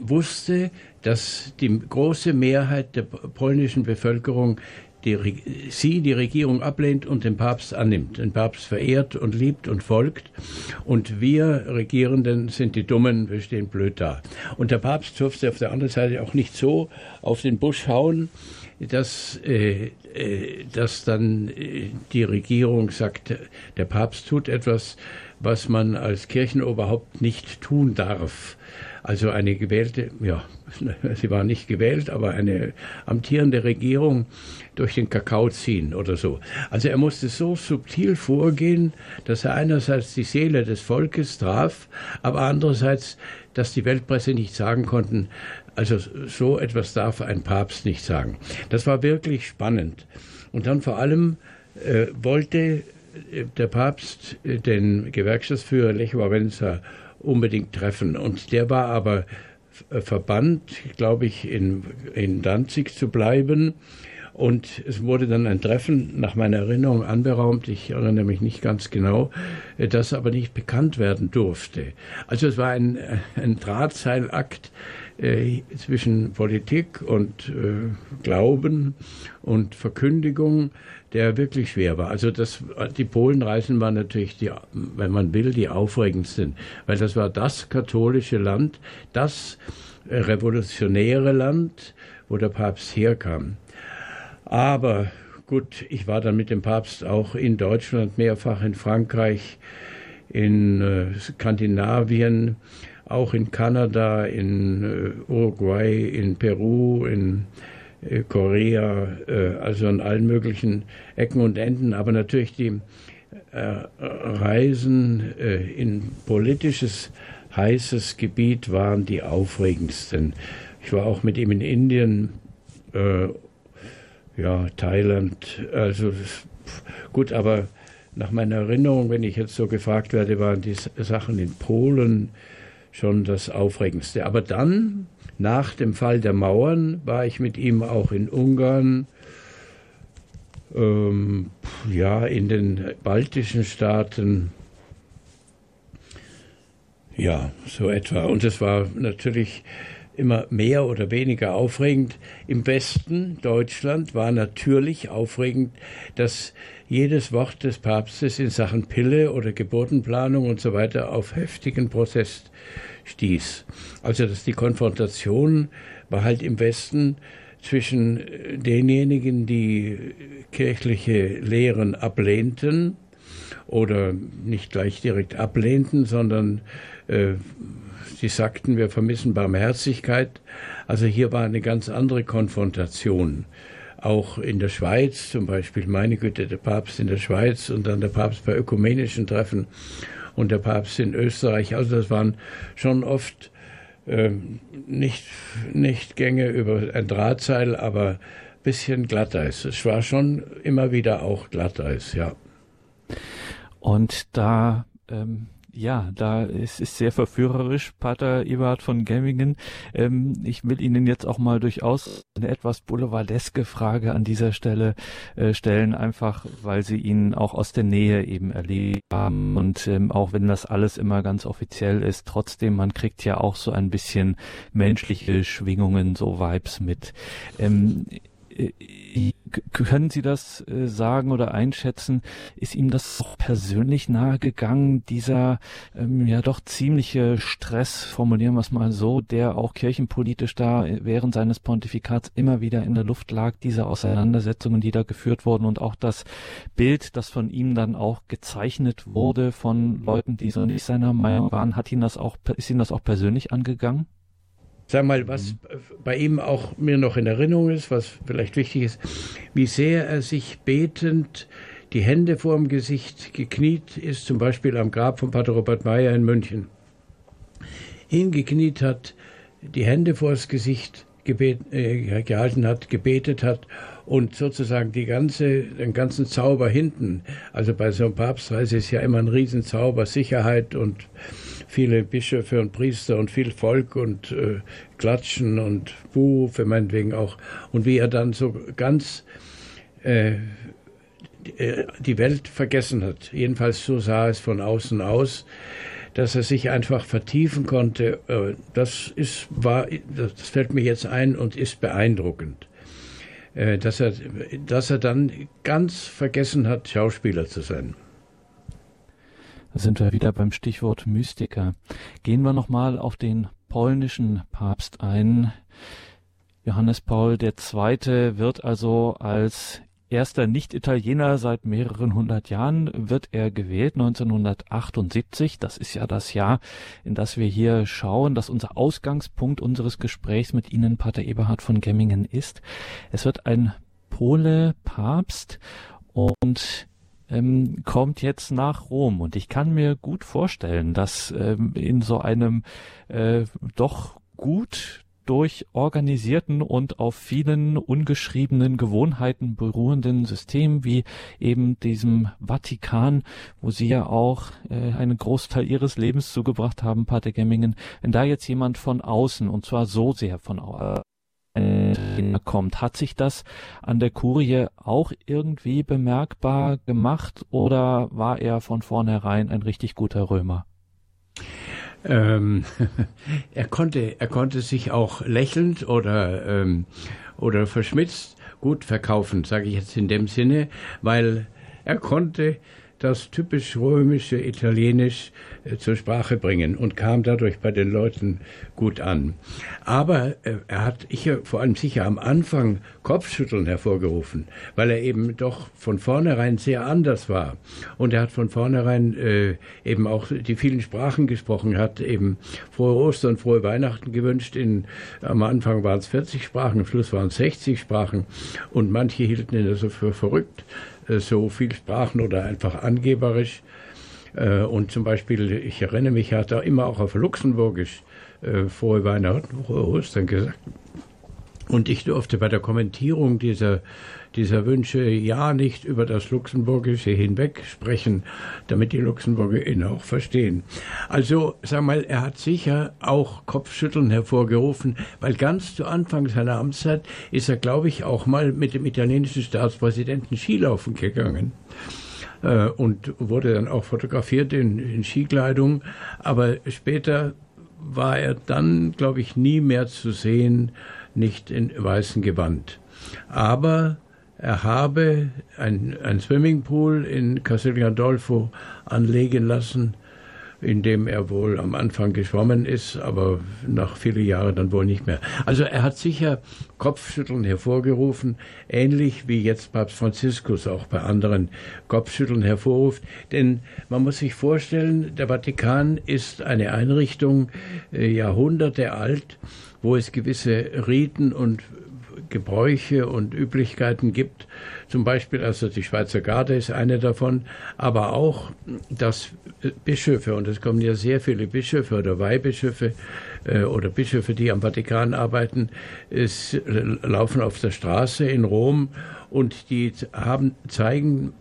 wusste, dass die große Mehrheit der polnischen Bevölkerung die, sie, die Regierung, ablehnt und den Papst annimmt, den Papst verehrt und liebt und folgt. Und wir Regierenden sind die Dummen, wir stehen blöd da. Und der Papst durfte auf der anderen Seite auch nicht so auf den Busch hauen, dass, äh, äh, dass dann äh, die Regierung sagt, der Papst tut etwas, was man als Kirchenoberhaupt nicht tun darf. Also eine gewählte, ja, sie war nicht gewählt, aber eine amtierende Regierung durch den Kakao ziehen oder so. Also er musste so subtil vorgehen, dass er einerseits die Seele des Volkes traf, aber andererseits, dass die Weltpresse nicht sagen konnten, also so etwas darf ein Papst nicht sagen. Das war wirklich spannend. Und dann vor allem äh, wollte der Papst äh, den Gewerkschaftsführer Lech Wałęsa unbedingt treffen. Und der war aber äh, verbannt, glaube ich, in, in Danzig zu bleiben. Und es wurde dann ein Treffen nach meiner Erinnerung anberaumt, ich erinnere mich nicht ganz genau, äh, das aber nicht bekannt werden durfte. Also es war ein, ein Drahtseilakt zwischen Politik und äh, Glauben und Verkündigung der wirklich schwer war. Also das, die Polenreisen waren natürlich, die, wenn man will, die aufregendsten, weil das war das katholische Land, das revolutionäre Land, wo der Papst herkam. Aber gut, ich war dann mit dem Papst auch in Deutschland mehrfach, in Frankreich, in äh, Skandinavien, auch in Kanada, in äh, Uruguay, in Peru, in Korea, äh, also an allen möglichen Ecken und Enden, aber natürlich die äh, Reisen in politisches heißes Gebiet waren die aufregendsten. Ich war auch mit ihm in Indien, ja, Thailand, also gut, aber nach meiner Erinnerung, wenn ich jetzt so gefragt werde, waren die Sachen in Polen schon das Aufregendste. Aber dann nach dem Fall der Mauern war ich mit ihm auch in Ungarn, ähm, ja, in den baltischen Staaten, ja, so etwa. Und es war natürlich immer mehr oder weniger aufregend. Im Westen Deutschland war natürlich aufregend, dass jedes Wort des Papstes in Sachen Pille oder Geburtenplanung und so weiter auf heftigen Protest stieß. Also dass die Konfrontation war halt im Westen zwischen denjenigen, die kirchliche Lehren ablehnten oder nicht gleich direkt ablehnten, sondern äh, sie sagten, wir vermissen Barmherzigkeit. Also hier war eine ganz andere Konfrontation. Auch in der Schweiz, zum Beispiel, meine Güte, der Papst in der Schweiz und dann der Papst bei ökumenischen Treffen und der Papst in Österreich. Also das waren schon oft äh, nicht, nicht Gänge über ein Drahtseil, aber bisschen Glatteis. Es war schon immer wieder auch Glatteis, ja. Und da ähm, ja, da ist es sehr verführerisch, Pater Eberhard von Gemmingen. Ähm, ich will Ihnen jetzt auch mal durchaus eine etwas boulevardeske Frage an dieser Stelle äh, stellen, einfach weil Sie ihn auch aus der Nähe eben erlebt haben. Und ähm, auch wenn das alles immer ganz offiziell ist, trotzdem, man kriegt ja auch so ein bisschen menschliche Schwingungen, so Vibes mit. Ähm, äh, können Sie das äh, sagen oder einschätzen? Ist ihm das auch persönlich nahegegangen, dieser ähm, ja doch ziemliche Stress, formulieren wir es mal so, der auch kirchenpolitisch da während seines Pontifikats immer wieder in der Luft lag, diese Auseinandersetzungen, die da geführt wurden und auch das Bild, das von ihm dann auch gezeichnet wurde von Leuten, die so nicht seiner Meinung waren, hat ihn das auch, ist ihm das auch persönlich angegangen? Sag mal, was mhm. bei ihm auch mir noch in Erinnerung ist, was vielleicht wichtig ist, wie sehr er sich betend die Hände vor dem Gesicht gekniet ist, zum Beispiel am Grab von Pater Robert Meyer in München. Hingekniet hat, die Hände vor das Gesicht gebet, äh, gehalten hat, gebetet hat und sozusagen die ganze, den ganzen Zauber hinten. Also bei so einem Papstreise ist ja immer ein Riesenzauber, Sicherheit und viele Bischöfe und Priester und viel Volk und äh, Klatschen und Buh, für meinetwegen auch. Und wie er dann so ganz äh, die Welt vergessen hat. Jedenfalls so sah es von außen aus, dass er sich einfach vertiefen konnte. Äh, das ist, war, das fällt mir jetzt ein und ist beeindruckend. Äh, dass er, dass er dann ganz vergessen hat, Schauspieler zu sein. Da sind wir wieder beim Stichwort Mystiker. Gehen wir nochmal auf den polnischen Papst ein. Johannes Paul II. wird also als erster Nicht-Italiener seit mehreren hundert Jahren wird er gewählt, 1978. Das ist ja das Jahr, in das wir hier schauen, dass unser Ausgangspunkt unseres Gesprächs mit Ihnen, Pater Eberhard von Gemmingen, ist. Es wird ein Pole Papst und ähm, kommt jetzt nach Rom. Und ich kann mir gut vorstellen, dass ähm, in so einem äh, doch gut durchorganisierten und auf vielen ungeschriebenen Gewohnheiten beruhenden System wie eben diesem Vatikan, wo Sie ja auch äh, einen Großteil Ihres Lebens zugebracht haben, Pater Gemmingen, wenn da jetzt jemand von außen, und zwar so sehr von außen, kommt. Hat sich das an der Kurie auch irgendwie bemerkbar gemacht oder war er von vornherein ein richtig guter Römer? Ähm, er konnte, er konnte sich auch lächelnd oder ähm, oder verschmitzt gut verkaufen, sage ich jetzt in dem Sinne, weil er konnte das typisch römische Italienisch zur Sprache bringen und kam dadurch bei den Leuten gut an. Aber äh, er hat ich, vor allem sicher am Anfang Kopfschütteln hervorgerufen, weil er eben doch von vornherein sehr anders war. Und er hat von vornherein äh, eben auch die vielen Sprachen gesprochen, hat eben frohe Ostern, frohe Weihnachten gewünscht. In, am Anfang waren es 40 Sprachen, am Schluss waren es 60 Sprachen und manche hielten ihn also für verrückt äh, so viel sprachen oder einfach angeberisch. Äh, und zum Beispiel, ich erinnere mich, er hat da immer auch auf Luxemburgisch äh, frohe Weihnachten, Ostern gesagt. Und ich durfte bei der Kommentierung dieser dieser Wünsche ja nicht über das Luxemburgische hinweg sprechen, damit die Luxemburger ihn auch verstehen. Also, sag mal, er hat sicher auch Kopfschütteln hervorgerufen, weil ganz zu Anfang seiner Amtszeit ist er, glaube ich, auch mal mit dem italienischen Staatspräsidenten Skilaufen gegangen äh, und wurde dann auch fotografiert in, in Skikleidung. Aber später war er dann, glaube ich, nie mehr zu sehen, nicht in weißem Gewand. Aber er habe ein, ein Swimmingpool in Castel Gandolfo anlegen lassen in dem er wohl am Anfang geschwommen ist, aber nach vielen Jahren dann wohl nicht mehr. Also er hat sicher Kopfschütteln hervorgerufen, ähnlich wie jetzt Papst Franziskus auch bei anderen Kopfschütteln hervorruft. Denn man muss sich vorstellen, der Vatikan ist eine Einrichtung äh, Jahrhunderte alt, wo es gewisse Riten und Gebräuche und Üblichkeiten gibt. Zum Beispiel, also die Schweizer Garde ist eine davon, aber auch, dass Bischöfe, und es kommen ja sehr viele Bischöfe oder Weihbischöfe äh, oder Bischöfe, die am Vatikan arbeiten, es äh, laufen auf der Straße in Rom und die haben, zeigen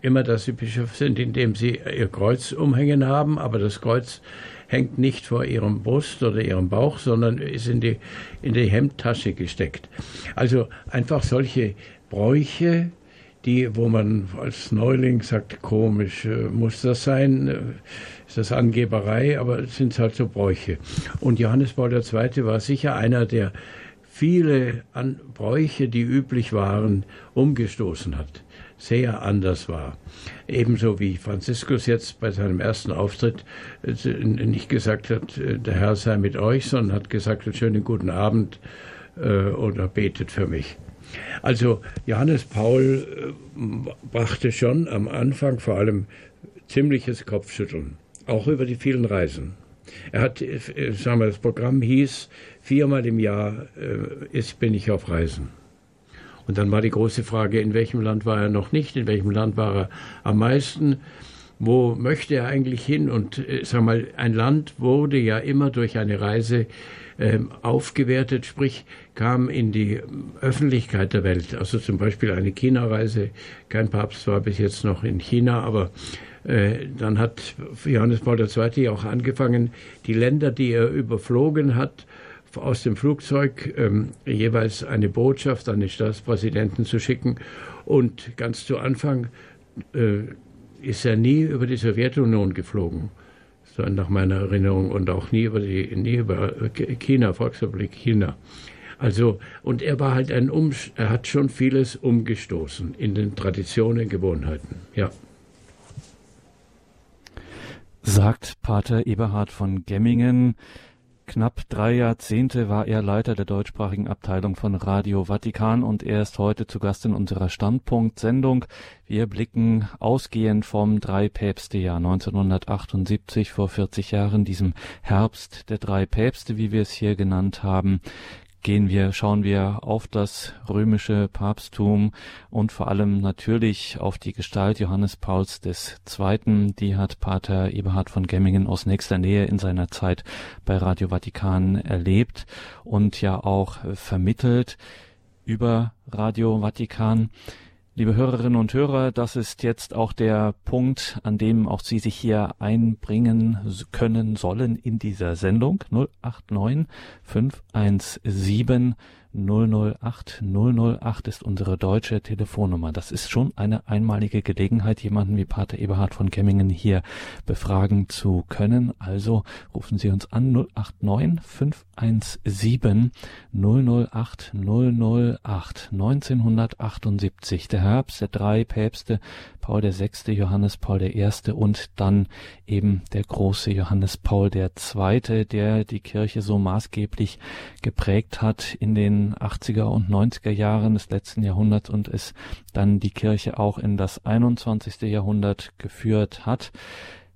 immer, dass sie Bischöfe sind, indem sie ihr Kreuz umhängen haben, aber das Kreuz hängt nicht vor ihrem Brust oder ihrem Bauch, sondern ist in die, in die Hemdtasche gesteckt. Also einfach solche Bräuche, die, wo man als Neuling sagt, komisch, äh, muss das sein? Äh, ist das Angeberei? Aber es sind halt so Bräuche. Und Johannes Paul II. war sicher einer, der viele An Bräuche, die üblich waren, umgestoßen hat sehr anders war. Ebenso wie Franziskus jetzt bei seinem ersten Auftritt äh, nicht gesagt hat, der Herr sei mit euch, sondern hat gesagt, schönen guten Abend oder betet für mich. Also Johannes Paul brachte schon am Anfang vor allem ziemliches Kopfschütteln, auch über die vielen Reisen. Er hat, sagen wir, das Programm hieß, viermal im Jahr ist, bin ich auf Reisen. Und dann war die große Frage, in welchem Land war er noch nicht, in welchem Land war er am meisten, wo möchte er eigentlich hin? Und äh, sag mal, ein Land wurde ja immer durch eine Reise äh, aufgewertet, sprich kam in die Öffentlichkeit der Welt. Also zum Beispiel eine China-Reise. Kein Papst war bis jetzt noch in China, aber äh, dann hat Johannes Paul II. auch angefangen, die Länder, die er überflogen hat, aus dem Flugzeug ähm, jeweils eine Botschaft an den Staatspräsidenten zu schicken. Und ganz zu Anfang äh, ist er nie über die Sowjetunion geflogen, so nach meiner Erinnerung, und auch nie über, die, nie über China, Volksrepublik China. Also, und er war halt ein um er hat schon vieles umgestoßen in den Traditionen, Gewohnheiten, ja. Sagt Pater Eberhard von Gemmingen. Knapp drei Jahrzehnte war er Leiter der deutschsprachigen Abteilung von Radio Vatikan und er ist heute zu Gast in unserer Standpunkt-Sendung. Wir blicken ausgehend vom Drei-Päpste-Jahr 1978 vor 40 Jahren, diesem Herbst der drei Päpste, wie wir es hier genannt haben, gehen wir, schauen wir auf das römische Papsttum und vor allem natürlich auf die Gestalt Johannes Pauls II. Die hat Pater Eberhard von Gemmingen aus nächster Nähe in seiner Zeit bei Radio Vatikan erlebt und ja auch vermittelt über Radio Vatikan. Liebe Hörerinnen und Hörer, das ist jetzt auch der Punkt, an dem auch Sie sich hier einbringen können sollen in dieser Sendung. 089 517 008 008 ist unsere deutsche Telefonnummer. Das ist schon eine einmalige Gelegenheit, jemanden wie Pater Eberhard von Kemmingen hier befragen zu können. Also rufen Sie uns an 089 517 008 008 1978. Der Herbst der drei Päpste Paul VI., Johannes Paul I. und dann eben der große Johannes Paul II., der die Kirche so maßgeblich geprägt hat in den 80er und 90er Jahren des letzten Jahrhunderts und es dann die Kirche auch in das 21. Jahrhundert geführt hat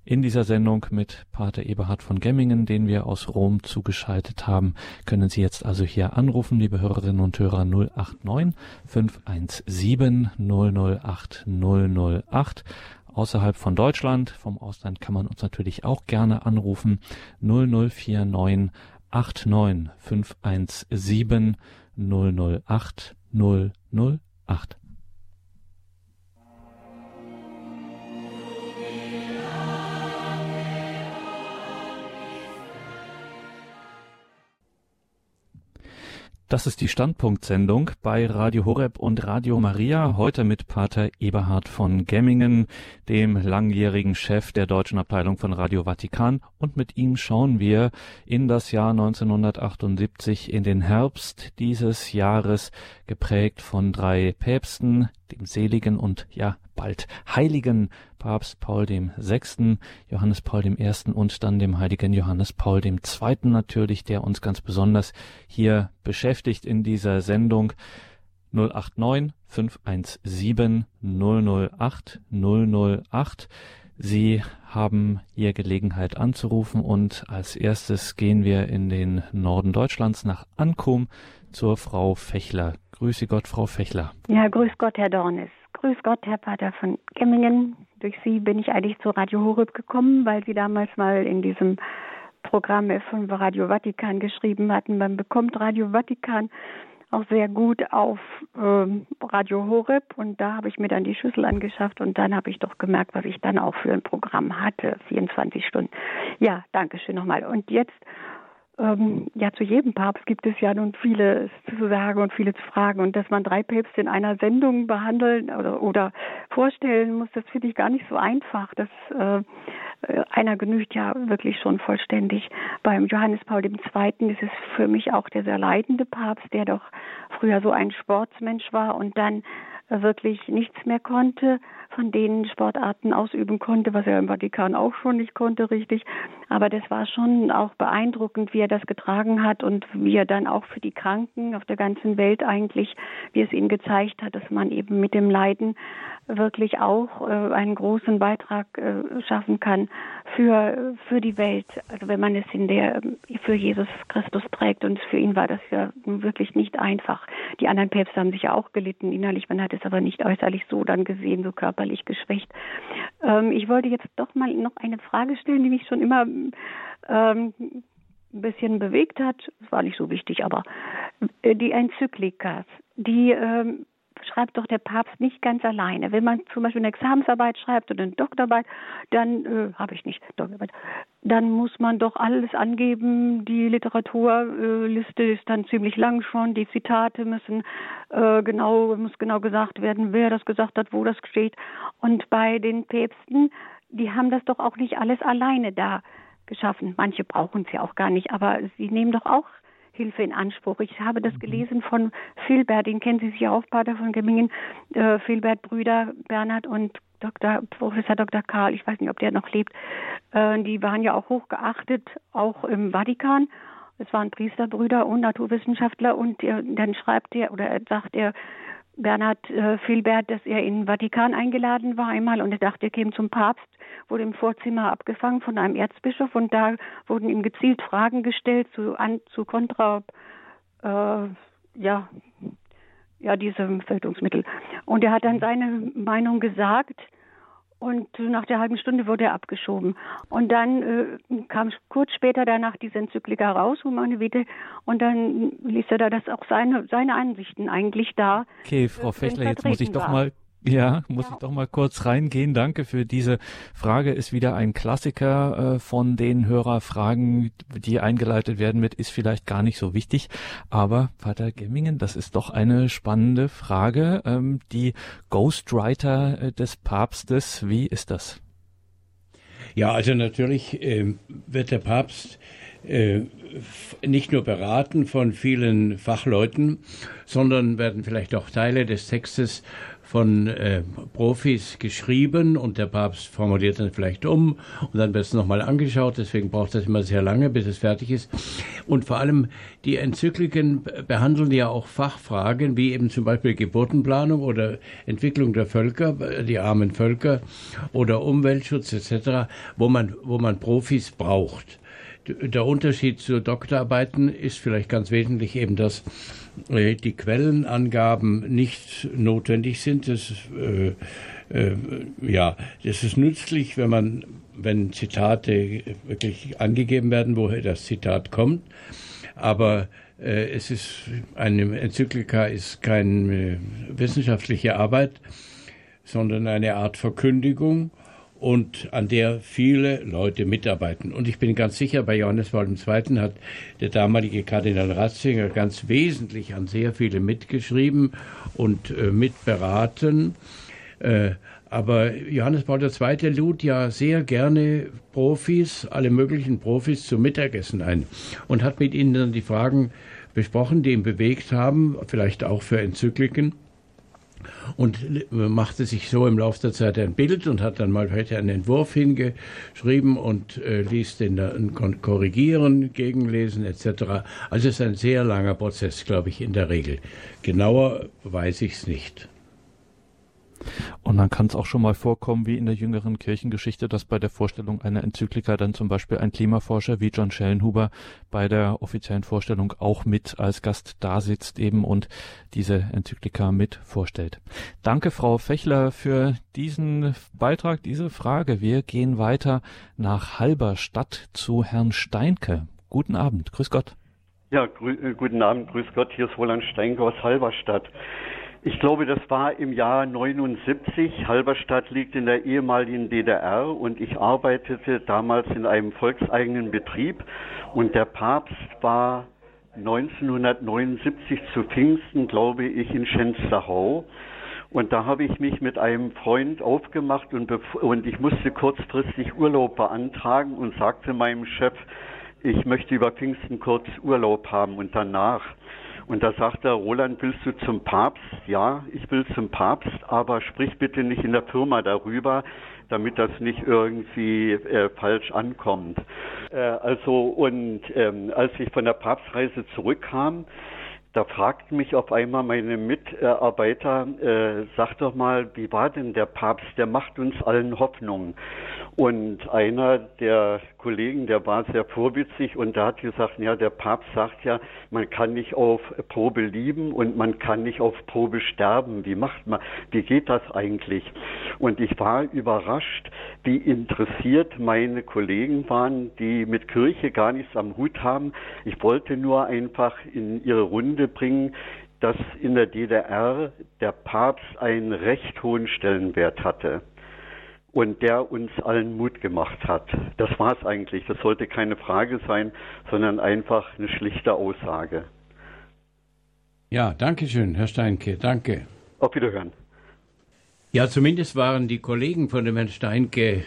in dieser Sendung mit Pater Eberhard von Gemmingen, den wir aus Rom zugeschaltet haben, können Sie jetzt also hier anrufen, liebe Hörerinnen und Hörer 089 517 008 008. Außerhalb von Deutschland, vom Ausland kann man uns natürlich auch gerne anrufen 0049 89 517 008 008. Das ist die Standpunktsendung bei Radio Horeb und Radio Maria, heute mit Pater Eberhard von Gemmingen, dem langjährigen Chef der deutschen Abteilung von Radio Vatikan. Und mit ihm schauen wir in das Jahr 1978, in den Herbst dieses Jahres, geprägt von drei Päpsten, dem seligen und ja bald heiligen Papst Paul dem Sechsten, Johannes Paul dem Ersten und dann dem heiligen Johannes Paul dem Zweiten natürlich, der uns ganz besonders hier beschäftigt in dieser Sendung. 089 517 008 008. Sie haben hier Gelegenheit anzurufen und als erstes gehen wir in den Norden Deutschlands nach Ankum zur Frau Fechler. Grüße Gott, Frau Fechler. Ja, grüß Gott, Herr Dornis. Grüß Gott, Herr Pater von Gemmingen. Durch Sie bin ich eigentlich zu Radio Horeb gekommen, weil Sie damals mal in diesem Programm von Radio Vatikan geschrieben hatten. Man bekommt Radio Vatikan auch sehr gut auf ähm, Radio Horeb und da habe ich mir dann die Schüssel angeschafft und dann habe ich doch gemerkt, was ich dann auch für ein Programm hatte, 24 Stunden. Ja, danke schön nochmal. Und jetzt ähm, ja, zu jedem Papst gibt es ja nun vieles zu sagen und viele zu fragen. Und dass man drei Päpste in einer Sendung behandeln oder, oder vorstellen muss, das finde ich gar nicht so einfach. Das, äh, einer genügt ja wirklich schon vollständig. Beim Johannes Paul II. ist es für mich auch der sehr leidende Papst, der doch früher so ein Sportsmensch war und dann wirklich nichts mehr konnte von den Sportarten ausüben konnte, was er im Vatikan auch schon nicht konnte, richtig. Aber das war schon auch beeindruckend, wie er das getragen hat und wie er dann auch für die Kranken auf der ganzen Welt eigentlich, wie es ihm gezeigt hat, dass man eben mit dem Leiden wirklich auch äh, einen großen Beitrag äh, schaffen kann für für die Welt. Also wenn man es in der für Jesus Christus trägt und für ihn war das ja wirklich nicht einfach. Die anderen Päpste haben sich ja auch gelitten innerlich, man hat es aber nicht äußerlich so dann gesehen, so körperlich geschwächt. Ähm, ich wollte jetzt doch mal noch eine Frage stellen, die mich schon immer ähm, ein bisschen bewegt hat. Das war nicht so wichtig, aber äh, die Enzyklikas, die ähm, schreibt doch der Papst nicht ganz alleine. Wenn man zum Beispiel eine Examensarbeit schreibt oder eine Doktorarbeit, dann äh, habe ich nicht Doktorarbeit, dann muss man doch alles angeben. Die Literaturliste ist dann ziemlich lang schon. Die Zitate müssen äh, genau muss genau gesagt werden, wer das gesagt hat, wo das steht. Und bei den Päpsten, die haben das doch auch nicht alles alleine da geschaffen. Manche brauchen es ja auch gar nicht, aber sie nehmen doch auch Hilfe in Anspruch. Ich habe das mhm. gelesen von Filbert, den kennen Sie sicher auch, Pater von Gemmingen, äh, Filbert Brüder, Bernhard und Dr. Professor Dr. Karl, ich weiß nicht, ob der noch lebt, äh, die waren ja auch hochgeachtet, auch im Vatikan. Es waren Priesterbrüder und Naturwissenschaftler und äh, dann schreibt er oder sagt er, Bernhard äh, Filbert, dass er in den Vatikan eingeladen war einmal und er dachte, er käme zum Papst, wurde im Vorzimmer abgefangen von einem Erzbischof und da wurden ihm gezielt Fragen gestellt zu, an, zu Kontra, äh, ja, ja, diesem Verhütungsmittel. Und er hat dann seine Meinung gesagt und nach der halben Stunde wurde er abgeschoben. Und dann äh, kam kurz später danach diese Enzyklika raus, Humane Vitae, und dann ließ er da das auch seine, seine Ansichten eigentlich da. Okay, Frau Fechler, jetzt muss ich doch war. mal ja, muss ja. ich doch mal kurz reingehen. Danke für diese Frage. Ist wieder ein Klassiker äh, von den Hörerfragen, die eingeleitet werden mit, ist vielleicht gar nicht so wichtig. Aber Pater Gemmingen, das ist doch eine spannende Frage. Ähm, die Ghostwriter äh, des Papstes, wie ist das? Ja, also natürlich äh, wird der Papst äh, nicht nur beraten von vielen Fachleuten, sondern werden vielleicht auch Teile des Textes von äh, Profis geschrieben und der Papst formuliert dann vielleicht um und dann wird es nochmal angeschaut, deswegen braucht das immer sehr lange, bis es fertig ist. Und vor allem die Enzykliken behandeln ja auch Fachfragen, wie eben zum Beispiel Geburtenplanung oder Entwicklung der Völker, die armen Völker oder Umweltschutz etc., wo man, wo man Profis braucht. Der Unterschied zu Doktorarbeiten ist vielleicht ganz wesentlich eben, dass äh, die Quellenangaben nicht notwendig sind. Das, äh, äh, ja, das ist nützlich, wenn man, wenn Zitate wirklich angegeben werden, woher das Zitat kommt. Aber äh, es ist eine Enzyklika ist keine wissenschaftliche Arbeit, sondern eine Art Verkündigung und an der viele Leute mitarbeiten. Und ich bin ganz sicher, bei Johannes Paul II. hat der damalige Kardinal Ratzinger ganz wesentlich an sehr viele mitgeschrieben und äh, mitberaten. Äh, aber Johannes Paul II. lud ja sehr gerne Profis, alle möglichen Profis zum Mittagessen ein und hat mit ihnen dann die Fragen besprochen, die ihn bewegt haben, vielleicht auch für Enzykliken. Und machte sich so im Laufe der Zeit ein Bild und hat dann mal heute einen Entwurf hingeschrieben und äh, ließ den dann korrigieren, gegenlesen etc. Also es ist ein sehr langer Prozess, glaube ich, in der Regel. Genauer weiß ich es nicht. Und dann kann es auch schon mal vorkommen, wie in der jüngeren Kirchengeschichte, dass bei der Vorstellung einer Enzyklika dann zum Beispiel ein Klimaforscher wie John Schellenhuber bei der offiziellen Vorstellung auch mit als Gast da sitzt eben und diese Enzyklika mit vorstellt. Danke, Frau Fechler, für diesen Beitrag, diese Frage. Wir gehen weiter nach Halberstadt zu Herrn Steinke. Guten Abend, grüß Gott. Ja, grü äh, guten Abend, grüß Gott, hier ist Roland Steinke aus Halberstadt. Ich glaube, das war im Jahr 79. Halberstadt liegt in der ehemaligen DDR und ich arbeitete damals in einem volkseigenen Betrieb und der Papst war 1979 zu Pfingsten, glaube ich, in Schensterhau. Und da habe ich mich mit einem Freund aufgemacht und, und ich musste kurzfristig Urlaub beantragen und sagte meinem Chef, ich möchte über Pfingsten kurz Urlaub haben und danach. Und da sagt er, Roland, willst du zum Papst? Ja, ich will zum Papst, aber sprich bitte nicht in der Firma darüber, damit das nicht irgendwie äh, falsch ankommt. Äh, also und ähm, als ich von der Papstreise zurückkam, da fragten mich auf einmal meine Mitarbeiter, äh, sag doch mal, wie war denn der Papst? Der macht uns allen Hoffnung. Und einer der Kollegen, der war sehr vorwitzig und der hat gesagt, ja, der Papst sagt ja, man kann nicht auf Probe lieben und man kann nicht auf Probe sterben. Wie macht man, wie geht das eigentlich? Und ich war überrascht, wie interessiert meine Kollegen waren, die mit Kirche gar nichts am Hut haben. Ich wollte nur einfach in ihre Runde bringen, dass in der DDR der Papst einen recht hohen Stellenwert hatte und der uns allen Mut gemacht hat. Das war es eigentlich. Das sollte keine Frage sein, sondern einfach eine schlichte Aussage. Ja, danke schön, Herr Steinke. Danke. Auf Wiederhören. Ja, zumindest waren die Kollegen von dem Herrn Steinke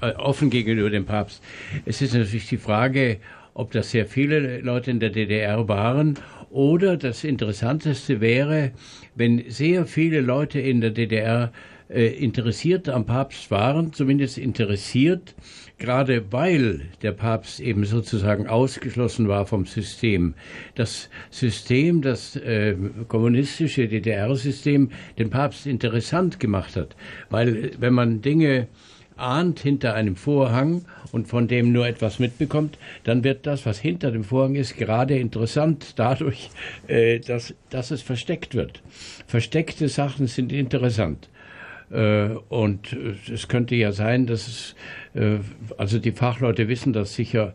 äh, offen gegenüber dem Papst. Es ist natürlich die Frage, ob das sehr viele Leute in der DDR waren oder das Interessanteste wäre, wenn sehr viele Leute in der DDR äh, interessiert am Papst waren, zumindest interessiert, gerade weil der Papst eben sozusagen ausgeschlossen war vom System. Das System, das äh, kommunistische DDR-System, den Papst interessant gemacht hat, weil wenn man Dinge ahnt hinter einem Vorhang und von dem nur etwas mitbekommt, dann wird das, was hinter dem Vorhang ist, gerade interessant dadurch, äh, dass, dass es versteckt wird. Versteckte Sachen sind interessant. Äh, und äh, es könnte ja sein, dass es, äh, also die Fachleute wissen das sicher,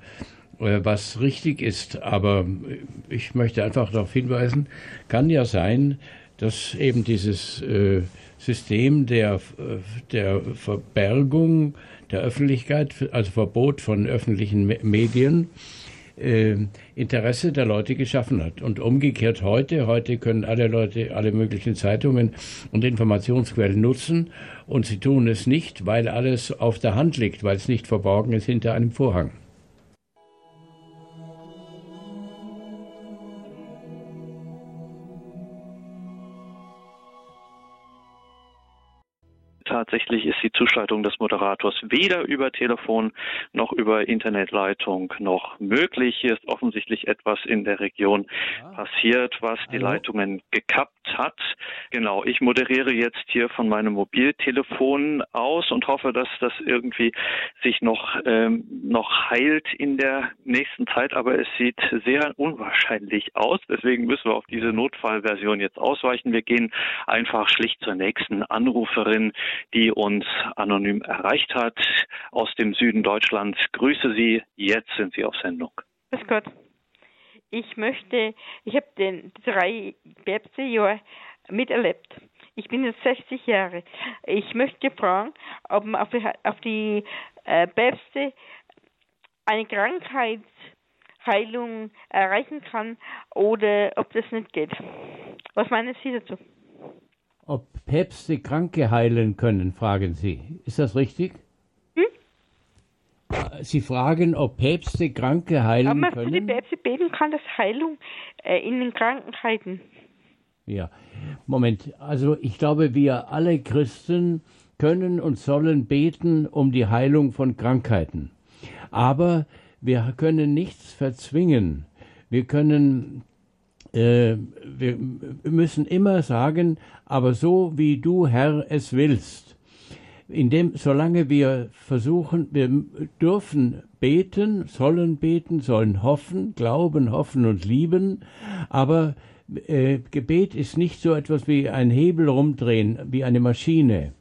was richtig ist, aber ich möchte einfach darauf hinweisen, kann ja sein, dass eben dieses System der, der Verbergung der Öffentlichkeit, also Verbot von öffentlichen Medien, äh, Interesse der Leute geschaffen hat. Und umgekehrt heute, heute können alle Leute alle möglichen Zeitungen und Informationsquellen nutzen und sie tun es nicht, weil alles auf der Hand liegt, weil es nicht verborgen ist hinter einem Vorhang. Tatsächlich ist die Zuschaltung des Moderators weder über Telefon noch über Internetleitung noch möglich. Hier ist offensichtlich etwas in der Region passiert, was die Leitungen gekappt hat. Genau, ich moderiere jetzt hier von meinem Mobiltelefon aus und hoffe, dass das irgendwie sich noch, ähm, noch heilt in der nächsten Zeit, aber es sieht sehr unwahrscheinlich aus. Deswegen müssen wir auf diese Notfallversion jetzt ausweichen. Wir gehen einfach schlicht zur nächsten Anruferin, die uns anonym erreicht hat aus dem Süden Deutschlands. Grüße Sie, jetzt sind Sie auf Sendung. Grüß Gott. Ich möchte, ich habe den drei Päpstejahr miterlebt. Ich bin jetzt 60 Jahre. Ich möchte fragen, ob man auf die, auf die äh, Päpste eine Krankheitsheilung erreichen kann oder ob das nicht geht. Was meinen Sie dazu? Ob Päpste Kranke heilen können, fragen Sie. Ist das richtig? Hm? Sie fragen, ob Päpste Kranke heilen Aber man können? die Päpste beten kann, dass Heilung äh, in den Krankheiten. Ja, Moment. Also ich glaube, wir alle Christen können und sollen beten um die Heilung von Krankheiten. Aber wir können nichts verzwingen. Wir können, äh, wir müssen immer sagen, aber so wie du, Herr, es willst. Indem, solange wir versuchen, wir dürfen beten, sollen beten, sollen hoffen, glauben, hoffen und lieben, aber äh, Gebet ist nicht so etwas wie ein Hebel rumdrehen, wie eine Maschine.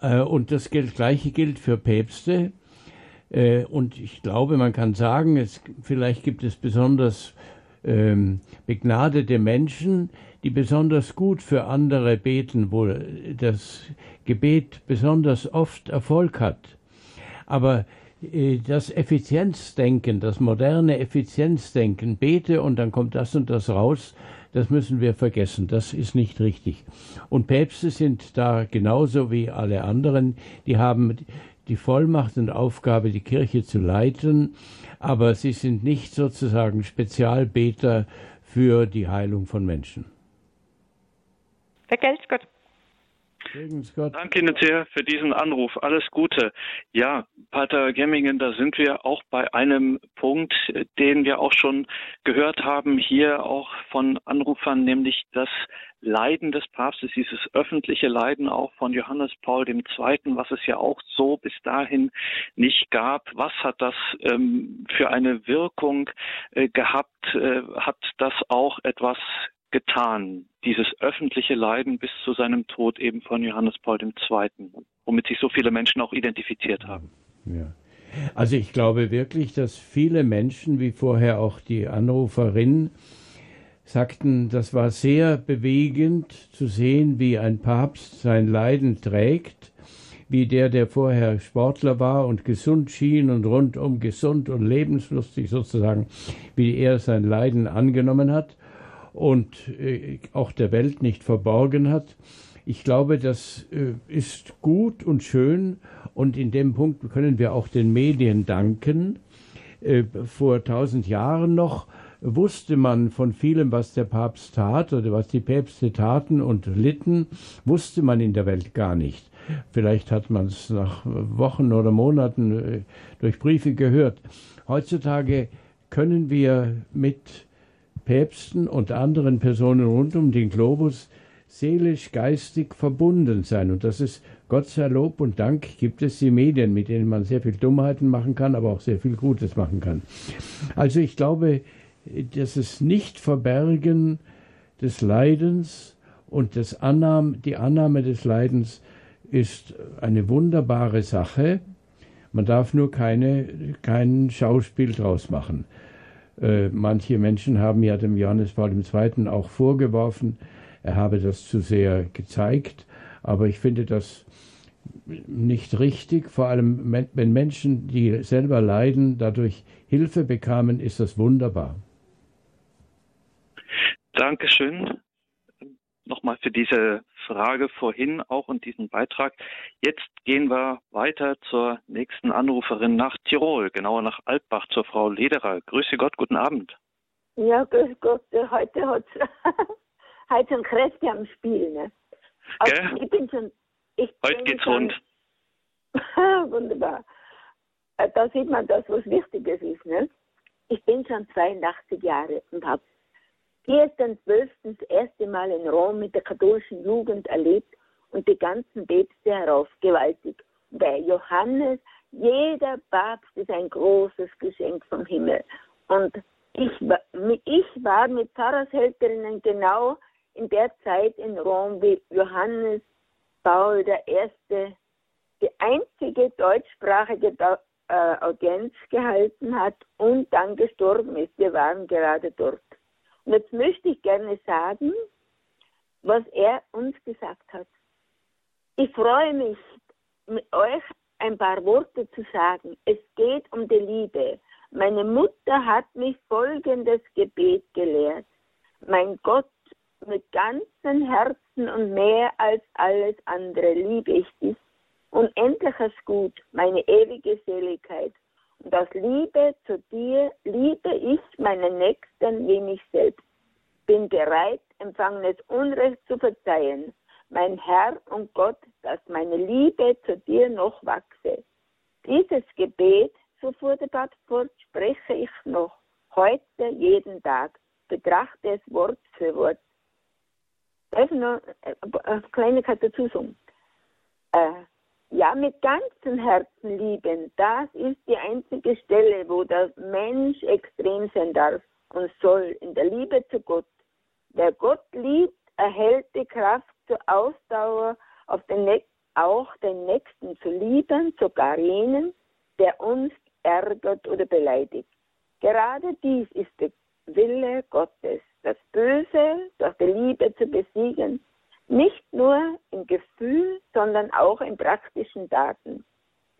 Äh, und das gleiche gilt für Päpste. Äh, und ich glaube, man kann sagen, es, vielleicht gibt es besonders ähm, begnadete Menschen, die besonders gut für andere beten, wo das Gebet besonders oft Erfolg hat. Aber äh, das Effizienzdenken, das moderne Effizienzdenken, bete und dann kommt das und das raus, das müssen wir vergessen. Das ist nicht richtig. Und Päpste sind da genauso wie alle anderen. Die haben die Vollmacht und Aufgabe, die Kirche zu leiten, aber sie sind nicht sozusagen Spezialbeter für die Heilung von Menschen. Vergelt's Gott. Danke Ihnen sehr für diesen Anruf. Alles Gute. Ja, Pater Gemmingen, da sind wir auch bei einem Punkt, den wir auch schon gehört haben, hier auch von Anrufern, nämlich das Leiden des Papstes, dieses öffentliche Leiden auch von Johannes Paul II., was es ja auch so bis dahin nicht gab. Was hat das ähm, für eine Wirkung äh, gehabt? Äh, hat das auch etwas getan, dieses öffentliche Leiden bis zu seinem Tod eben von Johannes Paul II., womit sich so viele Menschen auch identifiziert haben. Ja. Also ich glaube wirklich, dass viele Menschen, wie vorher auch die Anruferin, sagten, das war sehr bewegend zu sehen, wie ein Papst sein Leiden trägt, wie der, der vorher Sportler war und gesund schien und rundum gesund und lebenslustig sozusagen, wie er sein Leiden angenommen hat und äh, auch der Welt nicht verborgen hat. Ich glaube, das äh, ist gut und schön und in dem Punkt können wir auch den Medien danken. Äh, vor tausend Jahren noch wusste man von vielem, was der Papst tat oder was die Päpste taten und litten, wusste man in der Welt gar nicht. Vielleicht hat man es nach Wochen oder Monaten durch Briefe gehört. Heutzutage können wir mit Päpsten und anderen Personen rund um den Globus seelisch, geistig verbunden sein. Und das ist, Gott sei Lob und Dank, gibt es die Medien, mit denen man sehr viel Dummheiten machen kann, aber auch sehr viel Gutes machen kann. Also ich glaube, dass es Nicht-Verbergen des Leidens und das Annahme, die Annahme des Leidens ist eine wunderbare Sache. Man darf nur keine, kein Schauspiel draus machen. Äh, manche Menschen haben ja dem Johannes Paul II. auch vorgeworfen, er habe das zu sehr gezeigt. Aber ich finde das nicht richtig. Vor allem, wenn Menschen, die selber leiden, dadurch Hilfe bekamen, ist das wunderbar. Dankeschön nochmal für diese Frage vorhin auch und diesen Beitrag. Jetzt gehen wir weiter zur nächsten Anruferin nach Tirol, genauer nach Altbach, zur Frau Lederer. Grüße Gott, guten Abend. Ja, grüß Gott. Heute hat heute sind Kräfte am Spiel. Ne? Also ich bin schon. Ich heute geht's schon, rund. Wunderbar. Äh, da sieht man das, was Wichtiges ist. Ne? Ich bin schon 82 Jahre und habe 4.12. das erste Mal in Rom mit der katholischen Jugend erlebt und die ganzen Päpste herauf gewaltig. Bei Johannes, jeder Papst ist ein großes Geschenk vom Himmel. Und ich, ich war mit Pfarrershälterinnen genau in der Zeit in Rom, wie Johannes Paul I. die einzige deutschsprachige äh, Audienz gehalten hat und dann gestorben ist. Wir waren gerade dort. Und jetzt möchte ich gerne sagen, was er uns gesagt hat. Ich freue mich, mit euch ein paar Worte zu sagen. Es geht um die Liebe. Meine Mutter hat mich folgendes Gebet gelehrt. Mein Gott, mit ganzem Herzen und mehr als alles andere liebe ich dich. Unendliches Gut, meine ewige Seligkeit und aus Liebe zu dir liebe ich meinen Nächsten wie mich selbst. Bin bereit, empfangenes Unrecht zu verzeihen. Mein Herr und Gott, dass meine Liebe zu dir noch wachse. Dieses Gebet, so fuhr der Papst fort, spreche ich noch heute jeden Tag, betrachte es Wort für Wort. Darf ich noch eine Kleinigkeit dazu sagen? Äh, ja, mit ganzem Herzen lieben, das ist die einzige Stelle, wo der Mensch extrem sein darf und soll, in der Liebe zu Gott. Wer Gott liebt, erhält die Kraft zur Ausdauer, auf den, auch den Nächsten zu lieben, sogar jenen, der uns ärgert oder beleidigt. Gerade dies ist der Wille Gottes, das Böse durch die Liebe zu besiegen, nicht nur im Gefühl, sondern auch in praktischen Daten.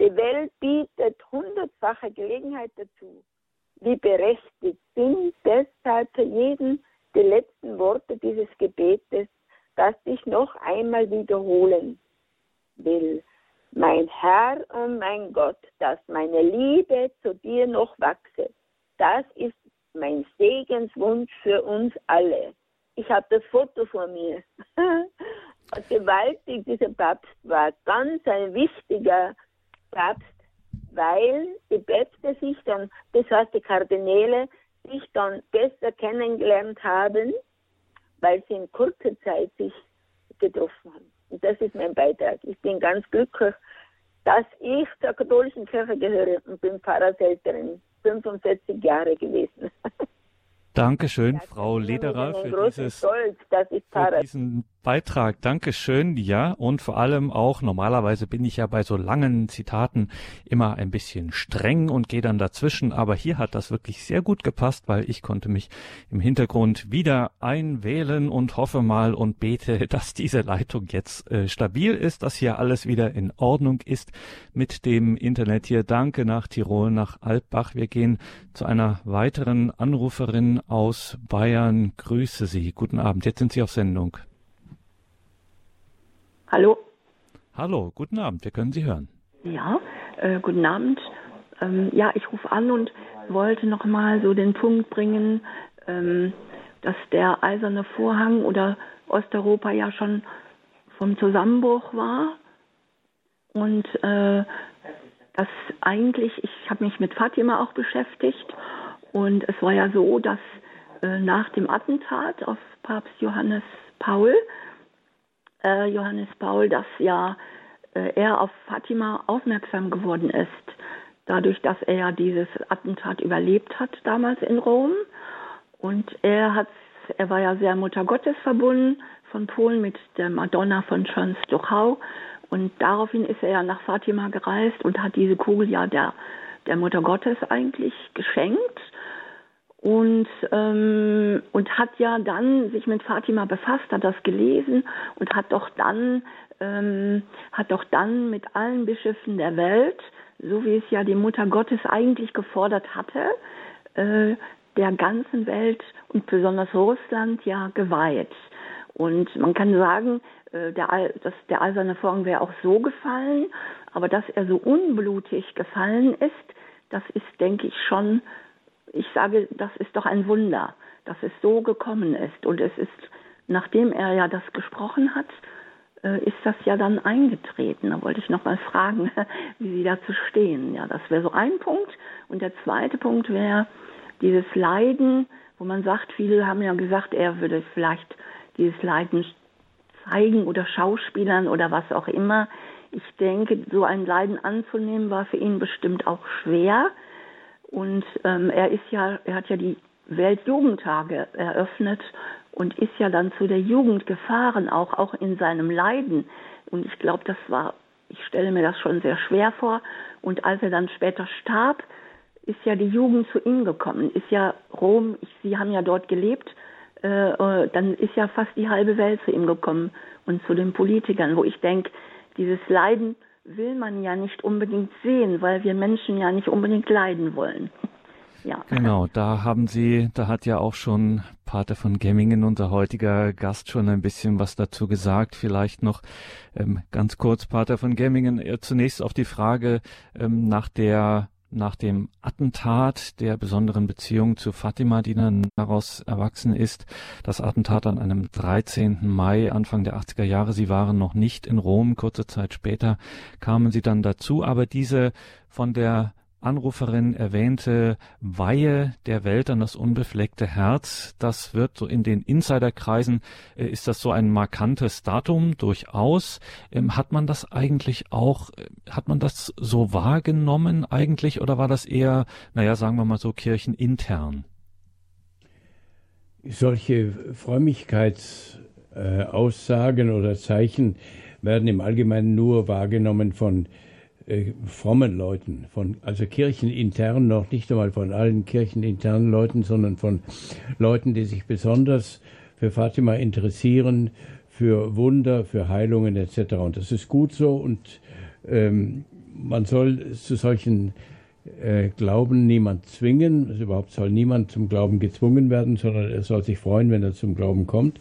Die Welt bietet hundertfache Gelegenheit dazu. Wie berechtigt sind deshalb für jeden die letzten Worte dieses Gebetes, das ich noch einmal wiederholen will. Mein Herr und mein Gott, dass meine Liebe zu dir noch wachse. Das ist mein Segenswunsch für uns alle. Ich habe das Foto vor mir. Gewaltig, dieser Papst war ganz ein wichtiger Papst, weil die Päpste sich dann, das heißt die Kardinäle, sich dann besser kennengelernt haben, weil sie in kurzer Zeit sich getroffen haben. Und das ist mein Beitrag. Ich bin ganz glücklich, dass ich zur katholischen Kirche gehöre und bin Pfarrerselterin, 45 Jahre gewesen. Dankeschön, Frau Lederer, für, dieses, für diesen Beitrag. Dankeschön, ja. Und vor allem auch, normalerweise bin ich ja bei so langen Zitaten immer ein bisschen streng und gehe dann dazwischen. Aber hier hat das wirklich sehr gut gepasst, weil ich konnte mich im Hintergrund wieder einwählen und hoffe mal und bete, dass diese Leitung jetzt äh, stabil ist, dass hier alles wieder in Ordnung ist mit dem Internet hier. Danke nach Tirol, nach Alpbach. Wir gehen zu einer weiteren Anruferin aus Bayern. Grüße Sie. Guten Abend. Jetzt sind Sie auf Sendung. Hallo. Hallo, guten Abend, wir können Sie hören. Ja, äh, guten Abend. Ähm, ja, ich rufe an und wollte noch mal so den Punkt bringen, ähm, dass der eiserne Vorhang oder Osteuropa ja schon vom Zusammenbruch war und äh, dass eigentlich, ich habe mich mit Fatima auch beschäftigt und es war ja so, dass äh, nach dem Attentat auf Papst Johannes Paul äh, Johannes Paul, dass ja äh, er auf Fatima aufmerksam geworden ist, dadurch, dass er ja dieses Attentat überlebt hat damals in Rom. Und er hat, er war ja sehr Muttergottes verbunden von Polen mit der Madonna von Częstochow. Und daraufhin ist er ja nach Fatima gereist und hat diese Kugel ja der, der Mutter Gottes eigentlich geschenkt und, ähm, und hat ja dann sich mit Fatima befasst, hat das gelesen und hat doch dann, ähm, hat doch dann mit allen Bischöfen der Welt, so wie es ja die Mutter Gottes eigentlich gefordert hatte, äh, der ganzen Welt und besonders Russland ja geweiht. Und man kann sagen, äh, der, dass der eiserne Vorhang wäre auch so gefallen, aber dass er so unblutig gefallen ist, das ist, denke ich, schon ich sage, das ist doch ein Wunder, dass es so gekommen ist. Und es ist, nachdem er ja das gesprochen hat, äh, ist das ja dann eingetreten. Da wollte ich noch mal fragen, wie Sie dazu stehen. Ja, das wäre so ein Punkt. Und der zweite Punkt wäre dieses Leiden, wo man sagt, viele haben ja gesagt, er würde vielleicht dieses Leiden zeigen oder Schauspielern oder was auch immer. Ich denke, so ein Leiden anzunehmen war für ihn bestimmt auch schwer. Und ähm, er ist ja, er hat ja die Weltjugendtage eröffnet und ist ja dann zu der Jugend gefahren, auch, auch in seinem Leiden. Und ich glaube, das war, ich stelle mir das schon sehr schwer vor. Und als er dann später starb, ist ja die Jugend zu ihm gekommen, ist ja Rom, ich, Sie haben ja dort gelebt, äh, äh dann ist ja fast die halbe Welt zu ihm gekommen und zu den Politikern, wo ich denke, dieses Leiden will man ja nicht unbedingt sehen, weil wir Menschen ja nicht unbedingt leiden wollen. Ja. Genau, da haben Sie, da hat ja auch schon Pater von Gemmingen, unser heutiger Gast, schon ein bisschen was dazu gesagt. Vielleicht noch ähm, ganz kurz, Pater von Gemmingen, äh, zunächst auf die Frage ähm, nach der nach dem Attentat der besonderen Beziehung zu Fatima, die dann daraus erwachsen ist. Das Attentat an einem 13. Mai Anfang der 80er Jahre. Sie waren noch nicht in Rom. Kurze Zeit später kamen sie dann dazu. Aber diese von der Anruferin erwähnte Weihe der Welt an das unbefleckte Herz, das wird so in den Insiderkreisen, äh, ist das so ein markantes Datum durchaus. Ähm, hat man das eigentlich auch, äh, hat man das so wahrgenommen eigentlich oder war das eher, naja, sagen wir mal so kirchenintern? Solche Frömmigkeitsaussagen äh, oder Zeichen werden im Allgemeinen nur wahrgenommen von äh, frommen Leuten, von, also kirchenintern, noch nicht einmal von allen kircheninternen Leuten, sondern von Leuten, die sich besonders für Fatima interessieren, für Wunder, für Heilungen etc. Und das ist gut so und ähm, man soll zu solchen äh, Glauben niemand zwingen. Also überhaupt soll niemand zum Glauben gezwungen werden, sondern er soll sich freuen, wenn er zum Glauben kommt.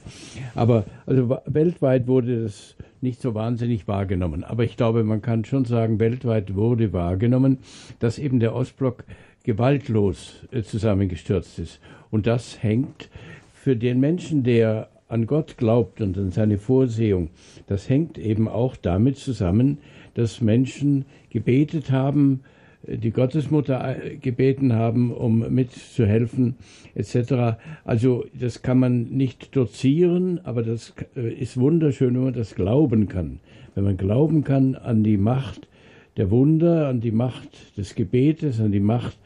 Aber also weltweit wurde das nicht so wahnsinnig wahrgenommen. Aber ich glaube, man kann schon sagen, weltweit wurde wahrgenommen, dass eben der Ostblock gewaltlos äh, zusammengestürzt ist. Und das hängt für den Menschen, der an Gott glaubt und an seine Vorsehung, das hängt eben auch damit zusammen, dass Menschen gebetet haben, die Gottesmutter äh, gebeten haben, um mitzuhelfen, etc. Also das kann man nicht dozieren, aber das äh, ist wunderschön, wenn man das glauben kann. Wenn man glauben kann an die Macht der Wunder, an die Macht des Gebetes, an die Macht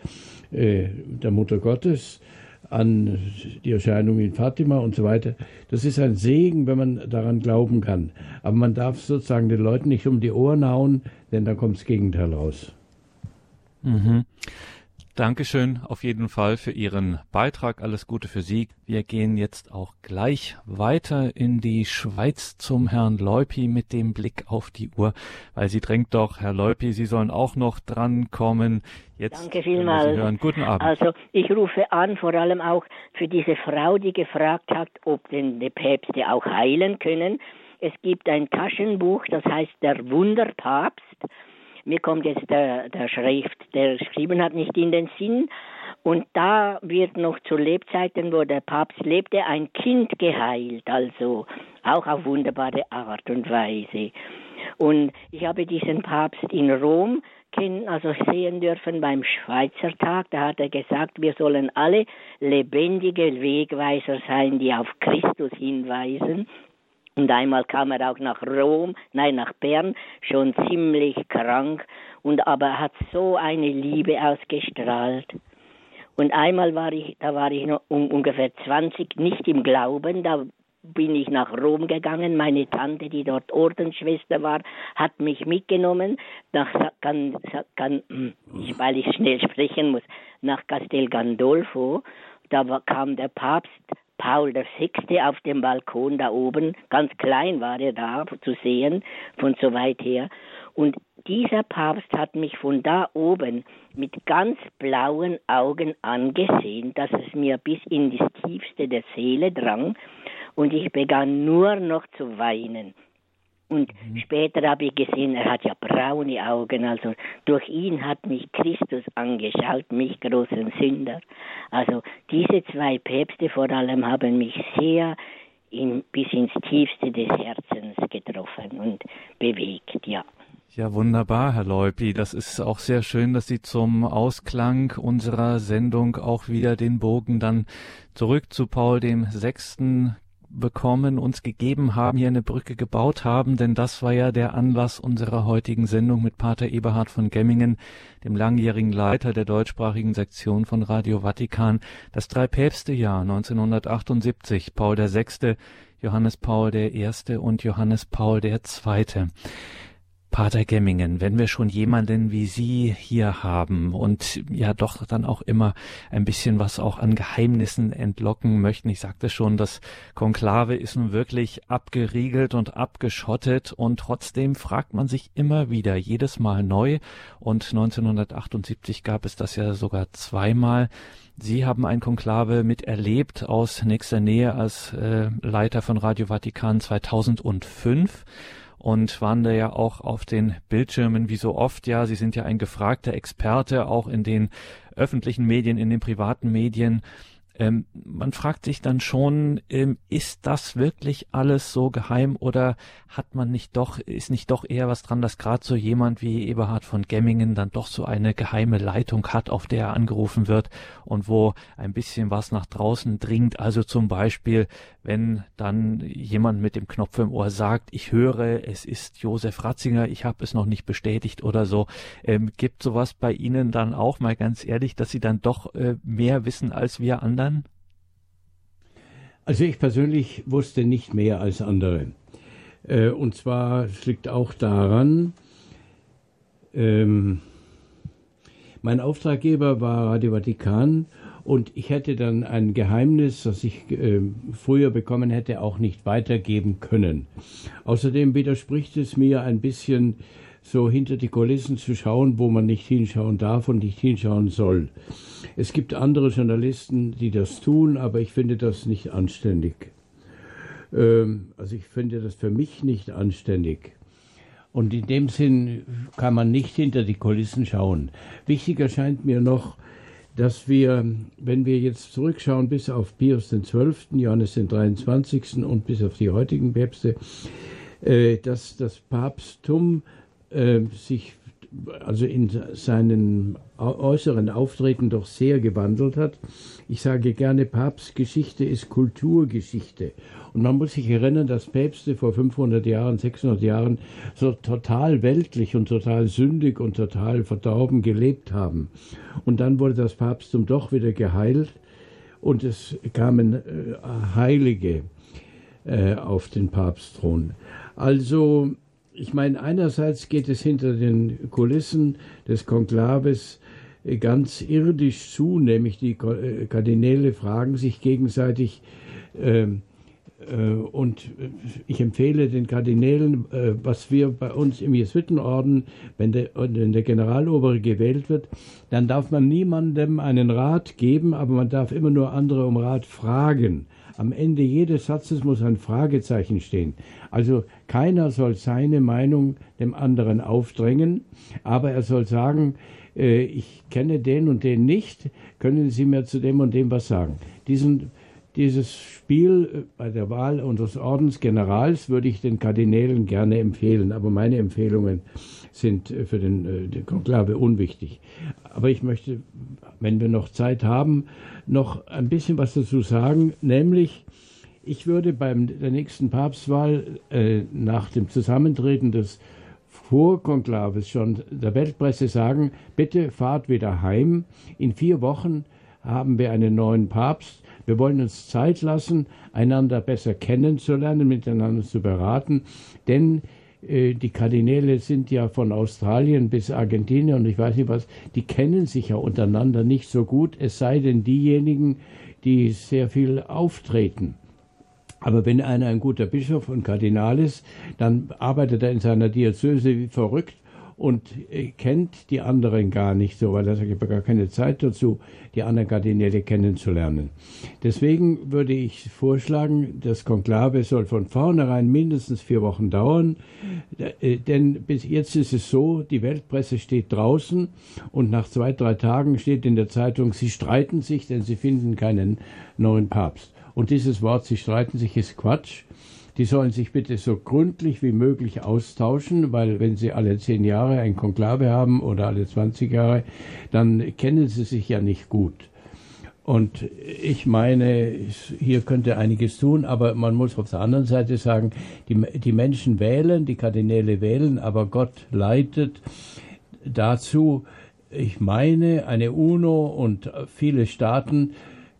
äh, der Mutter Gottes, an die Erscheinung in Fatima und so weiter. Das ist ein Segen, wenn man daran glauben kann. Aber man darf sozusagen den Leuten nicht um die Ohren hauen, denn dann kommt das Gegenteil raus. Mhm. Dankeschön auf jeden Fall für Ihren Beitrag. Alles Gute für Sie. Wir gehen jetzt auch gleich weiter in die Schweiz zum Herrn Leupi mit dem Blick auf die Uhr, weil sie drängt doch, Herr Leupi, Sie sollen auch noch drankommen. Jetzt Danke vielmals. hören. Guten Abend. Also ich rufe an, vor allem auch für diese Frau, die gefragt hat, ob denn die Päpste auch heilen können. Es gibt ein Taschenbuch, das heißt Der Wunderpapst mir kommt jetzt der, der Schrift, der geschrieben hat, nicht in den Sinn. Und da wird noch zu Lebzeiten, wo der Papst lebte, ein Kind geheilt, also auch auf wunderbare Art und Weise. Und ich habe diesen Papst in Rom kennen, also sehen dürfen beim Schweizer Tag. Da hat er gesagt, wir sollen alle lebendige Wegweiser sein, die auf Christus hinweisen. Und einmal kam er auch nach Rom, nein, nach Bern, schon ziemlich krank, und aber hat so eine Liebe ausgestrahlt. Und einmal war ich, da war ich noch um, ungefähr 20, nicht im Glauben, da bin ich nach Rom gegangen. Meine Tante, die dort Ordensschwester war, hat mich mitgenommen nach, kann, kann, weil ich schnell sprechen muss, nach Castel Gandolfo. Da kam der Papst Paul VI. auf dem Balkon da oben, ganz klein war er da zu sehen, von so weit her. Und dieser Papst hat mich von da oben mit ganz blauen Augen angesehen, dass es mir bis in das Tiefste der Seele drang, und ich begann nur noch zu weinen. Und mhm. später habe ich gesehen, er hat ja braune Augen. Also durch ihn hat mich Christus angeschaut, mich großen Sünder. Also diese zwei Päpste vor allem haben mich sehr in, bis ins Tiefste des Herzens getroffen und bewegt, ja. Ja, wunderbar, Herr Leupi. Das ist auch sehr schön, dass Sie zum Ausklang unserer Sendung auch wieder den Bogen dann zurück zu Paul dem Sechsten bekommen, uns gegeben haben, hier eine Brücke gebaut haben, denn das war ja der Anlass unserer heutigen Sendung mit Pater Eberhard von Gemmingen, dem langjährigen Leiter der deutschsprachigen Sektion von Radio Vatikan, das Dreipäpstejahr 1978, Paul VI., Johannes Paul I. und Johannes Paul II. Pater Gemmingen, wenn wir schon jemanden wie Sie hier haben und ja doch dann auch immer ein bisschen was auch an Geheimnissen entlocken möchten. Ich sagte schon, das Konklave ist nun wirklich abgeriegelt und abgeschottet und trotzdem fragt man sich immer wieder, jedes Mal neu. Und 1978 gab es das ja sogar zweimal. Sie haben ein Konklave miterlebt aus nächster Nähe als äh, Leiter von Radio Vatikan 2005. und waren da ja auch auf den Bildschirmen wie so oft. Ja, Sie sind ja ein gefragter Experte, auch in den öffentlichen Medien, in den privaten Medien. Ähm, man fragt sich dann schon, ähm, ist das wirklich alles so geheim oder hat man nicht doch, ist nicht doch eher was dran, dass gerade so jemand wie Eberhard von Gemmingen dann doch so eine geheime Leitung hat, auf der er angerufen wird und wo ein bisschen was nach draußen dringt. Also zum Beispiel, wenn dann jemand mit dem Knopf im Ohr sagt, ich höre, es ist Josef Ratzinger, ich habe es noch nicht bestätigt oder so. Ähm, gibt sowas bei Ihnen dann auch mal ganz ehrlich, dass Sie dann doch äh, mehr wissen als wir anderen? Also ich persönlich wusste nicht mehr als andere. Äh, und zwar, liegt auch daran, ähm, mein Auftraggeber war Radio Vatikan und ich hätte dann ein Geheimnis, das ich äh, früher bekommen hätte, auch nicht weitergeben können. Außerdem widerspricht es mir ein bisschen, so hinter die Kulissen zu schauen, wo man nicht hinschauen darf und nicht hinschauen soll. Es gibt andere Journalisten, die das tun, aber ich finde das nicht anständig. Ähm, also ich finde das für mich nicht anständig. Und in dem Sinn kann man nicht hinter die Kulissen schauen. Wichtig erscheint mir noch, dass wir, wenn wir jetzt zurückschauen bis auf Pius XII., Johannes den 23. und bis auf die heutigen Päpste, äh, dass das Papsttum äh, sich also in seinem äußeren Auftreten doch sehr gewandelt hat. Ich sage gerne, Papstgeschichte ist Kulturgeschichte. Und man muss sich erinnern, dass Päpste vor 500 Jahren, 600 Jahren so total weltlich und total sündig und total verdorben gelebt haben. Und dann wurde das Papsttum doch wieder geheilt und es kamen äh, Heilige äh, auf den Papstthron. Also ich meine, einerseits geht es hinter den Kulissen des Konklaves ganz irdisch zu, nämlich die äh, Kardinäle fragen sich gegenseitig, ähm, äh, und ich empfehle den Kardinälen, äh, was wir bei uns im Jesuitenorden, wenn der, wenn der Generalobere gewählt wird, dann darf man niemandem einen Rat geben, aber man darf immer nur andere um Rat fragen. Am Ende jedes Satzes muss ein Fragezeichen stehen. Also keiner soll seine Meinung dem anderen aufdrängen, aber er soll sagen, äh, ich kenne den und den nicht, können Sie mir zu dem und dem was sagen. Diesen, dieses Spiel äh, bei der Wahl unseres Ordensgenerals würde ich den Kardinälen gerne empfehlen, aber meine Empfehlungen sind äh, für den, äh, den Konklave unwichtig. Aber ich möchte, wenn wir noch Zeit haben, noch ein bisschen was dazu sagen, nämlich ich würde bei der nächsten Papstwahl äh, nach dem Zusammentreten des Vorkonklaves schon der Weltpresse sagen, bitte fahrt wieder heim. In vier Wochen haben wir einen neuen Papst. Wir wollen uns Zeit lassen, einander besser kennenzulernen, miteinander zu beraten, denn die Kardinäle sind ja von Australien bis Argentinien und ich weiß nicht was, die kennen sich ja untereinander nicht so gut, es sei denn diejenigen, die sehr viel auftreten. Aber wenn einer ein guter Bischof und Kardinal ist, dann arbeitet er in seiner Diözese wie verrückt und kennt die anderen gar nicht so, weil er sagt, ich gar keine Zeit dazu, die anderen Kardinäle kennenzulernen. Deswegen würde ich vorschlagen, das Konklave soll von vornherein mindestens vier Wochen dauern, äh, denn bis jetzt ist es so, die Weltpresse steht draußen und nach zwei, drei Tagen steht in der Zeitung, sie streiten sich, denn sie finden keinen neuen Papst. Und dieses Wort, sie streiten sich, ist Quatsch. Die sollen sich bitte so gründlich wie möglich austauschen, weil wenn sie alle zehn Jahre ein Konklave haben oder alle 20 Jahre, dann kennen sie sich ja nicht gut. Und ich meine, hier könnte einiges tun, aber man muss auf der anderen Seite sagen, die, die Menschen wählen, die Kardinäle wählen, aber Gott leitet dazu, ich meine, eine UNO und viele Staaten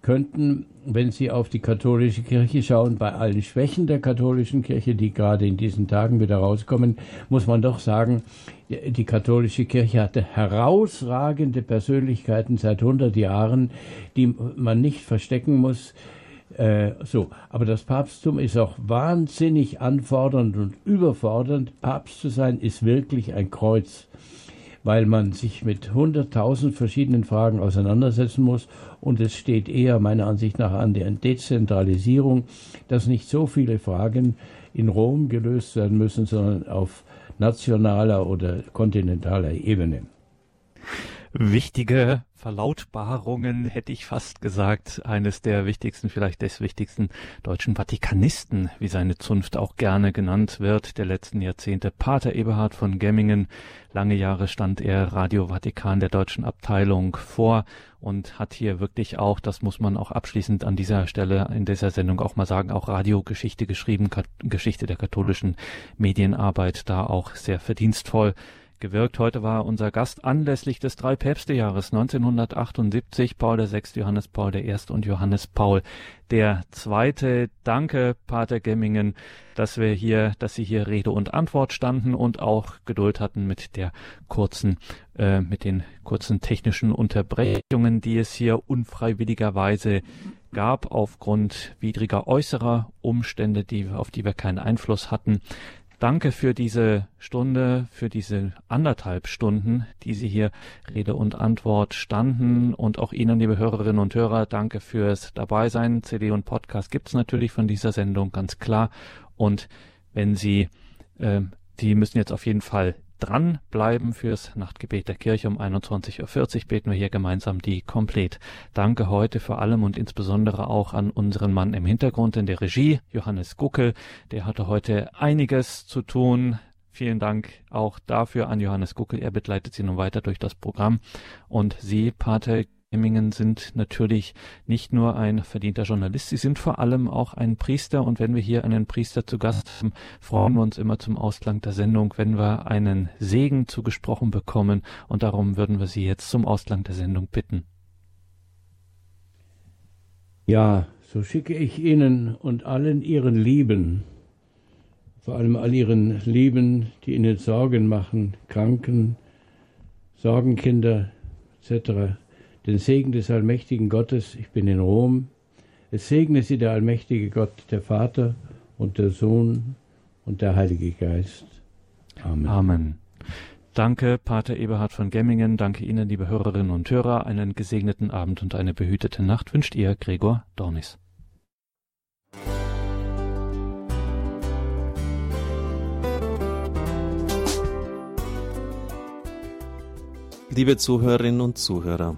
könnten wenn Sie auf die katholische Kirche schauen, bei allen Schwächen der katholischen Kirche, die gerade in diesen Tagen wieder rauskommen, muss man doch sagen, die katholische Kirche hatte herausragende Persönlichkeiten seit 100 Jahren, die man nicht verstecken muss. Äh, so, aber das Papsttum ist auch wahnsinnig anfordernd und überfordernd. Papst zu sein ist wirklich ein Kreuz weil man sich mit hunderttausend verschiedenen Fragen auseinandersetzen muss und es steht eher meiner Ansicht nach an der Dezentralisierung, dass nicht so viele Fragen in Rom gelöst werden müssen, sondern auf nationaler oder kontinentaler Ebene. Wichtige Verlautbarungen, hätte ich fast gesagt, eines der wichtigsten, vielleicht des wichtigsten deutschen Vatikanisten, wie seine Zunft auch gerne genannt wird, der letzten Jahrzehnte, Pater Eberhard von Gemmingen. Lange Jahre stand er Radio Vatikan der deutschen Abteilung vor und hat hier wirklich auch, das muss man auch abschließend an dieser Stelle in dieser Sendung auch mal sagen, auch Radiogeschichte geschrieben, Geschichte der katholischen Medienarbeit da auch sehr verdienstvoll gewirkt. Heute war unser Gast anlässlich des Drei-Päpste-Jahres 1978 Paul VI., Johannes Paul I. und Johannes Paul Zweite. Danke, Pater Gemmingen, dass wir hier, dass Sie hier Rede und Antwort standen und auch Geduld hatten mit der kurzen, äh, mit den kurzen technischen Unterbrechungen, die es hier unfreiwilligerweise gab aufgrund widriger äußerer Umstände, die, auf die wir keinen Einfluss hatten. Danke für diese Stunde, für diese anderthalb Stunden, die Sie hier Rede und Antwort standen. Und auch Ihnen, liebe Hörerinnen und Hörer, danke fürs Dabeisein. CD und Podcast gibt's natürlich von dieser Sendung, ganz klar. Und wenn Sie, äh, die müssen jetzt auf jeden Fall dranbleiben fürs Nachtgebet der Kirche um 21.40 Uhr beten wir hier gemeinsam die komplett. Danke heute vor allem und insbesondere auch an unseren Mann im Hintergrund in der Regie, Johannes Guckel. Der hatte heute einiges zu tun. Vielen Dank auch dafür an Johannes Guckel. Er begleitet Sie nun weiter durch das Programm. Und Sie, Pater Emmingen sind natürlich nicht nur ein verdienter Journalist, sie sind vor allem auch ein Priester. Und wenn wir hier einen Priester zu Gast haben, freuen wir uns immer zum Ausklang der Sendung, wenn wir einen Segen zugesprochen bekommen. Und darum würden wir Sie jetzt zum Ausklang der Sendung bitten. Ja, so schicke ich Ihnen und allen Ihren Lieben, vor allem all Ihren Lieben, die Ihnen Sorgen machen, Kranken, Sorgenkinder etc., den Segen des allmächtigen Gottes, ich bin in Rom. Es segne Sie der allmächtige Gott, der Vater und der Sohn und der Heilige Geist. Amen. Amen. Danke, Pater Eberhard von Gemmingen. Danke Ihnen, liebe Hörerinnen und Hörer. Einen gesegneten Abend und eine behütete Nacht wünscht Ihr Gregor Dornis. Liebe Zuhörerinnen und Zuhörer,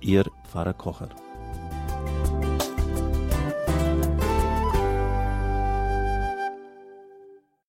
Ihr Pfarrer Kocher.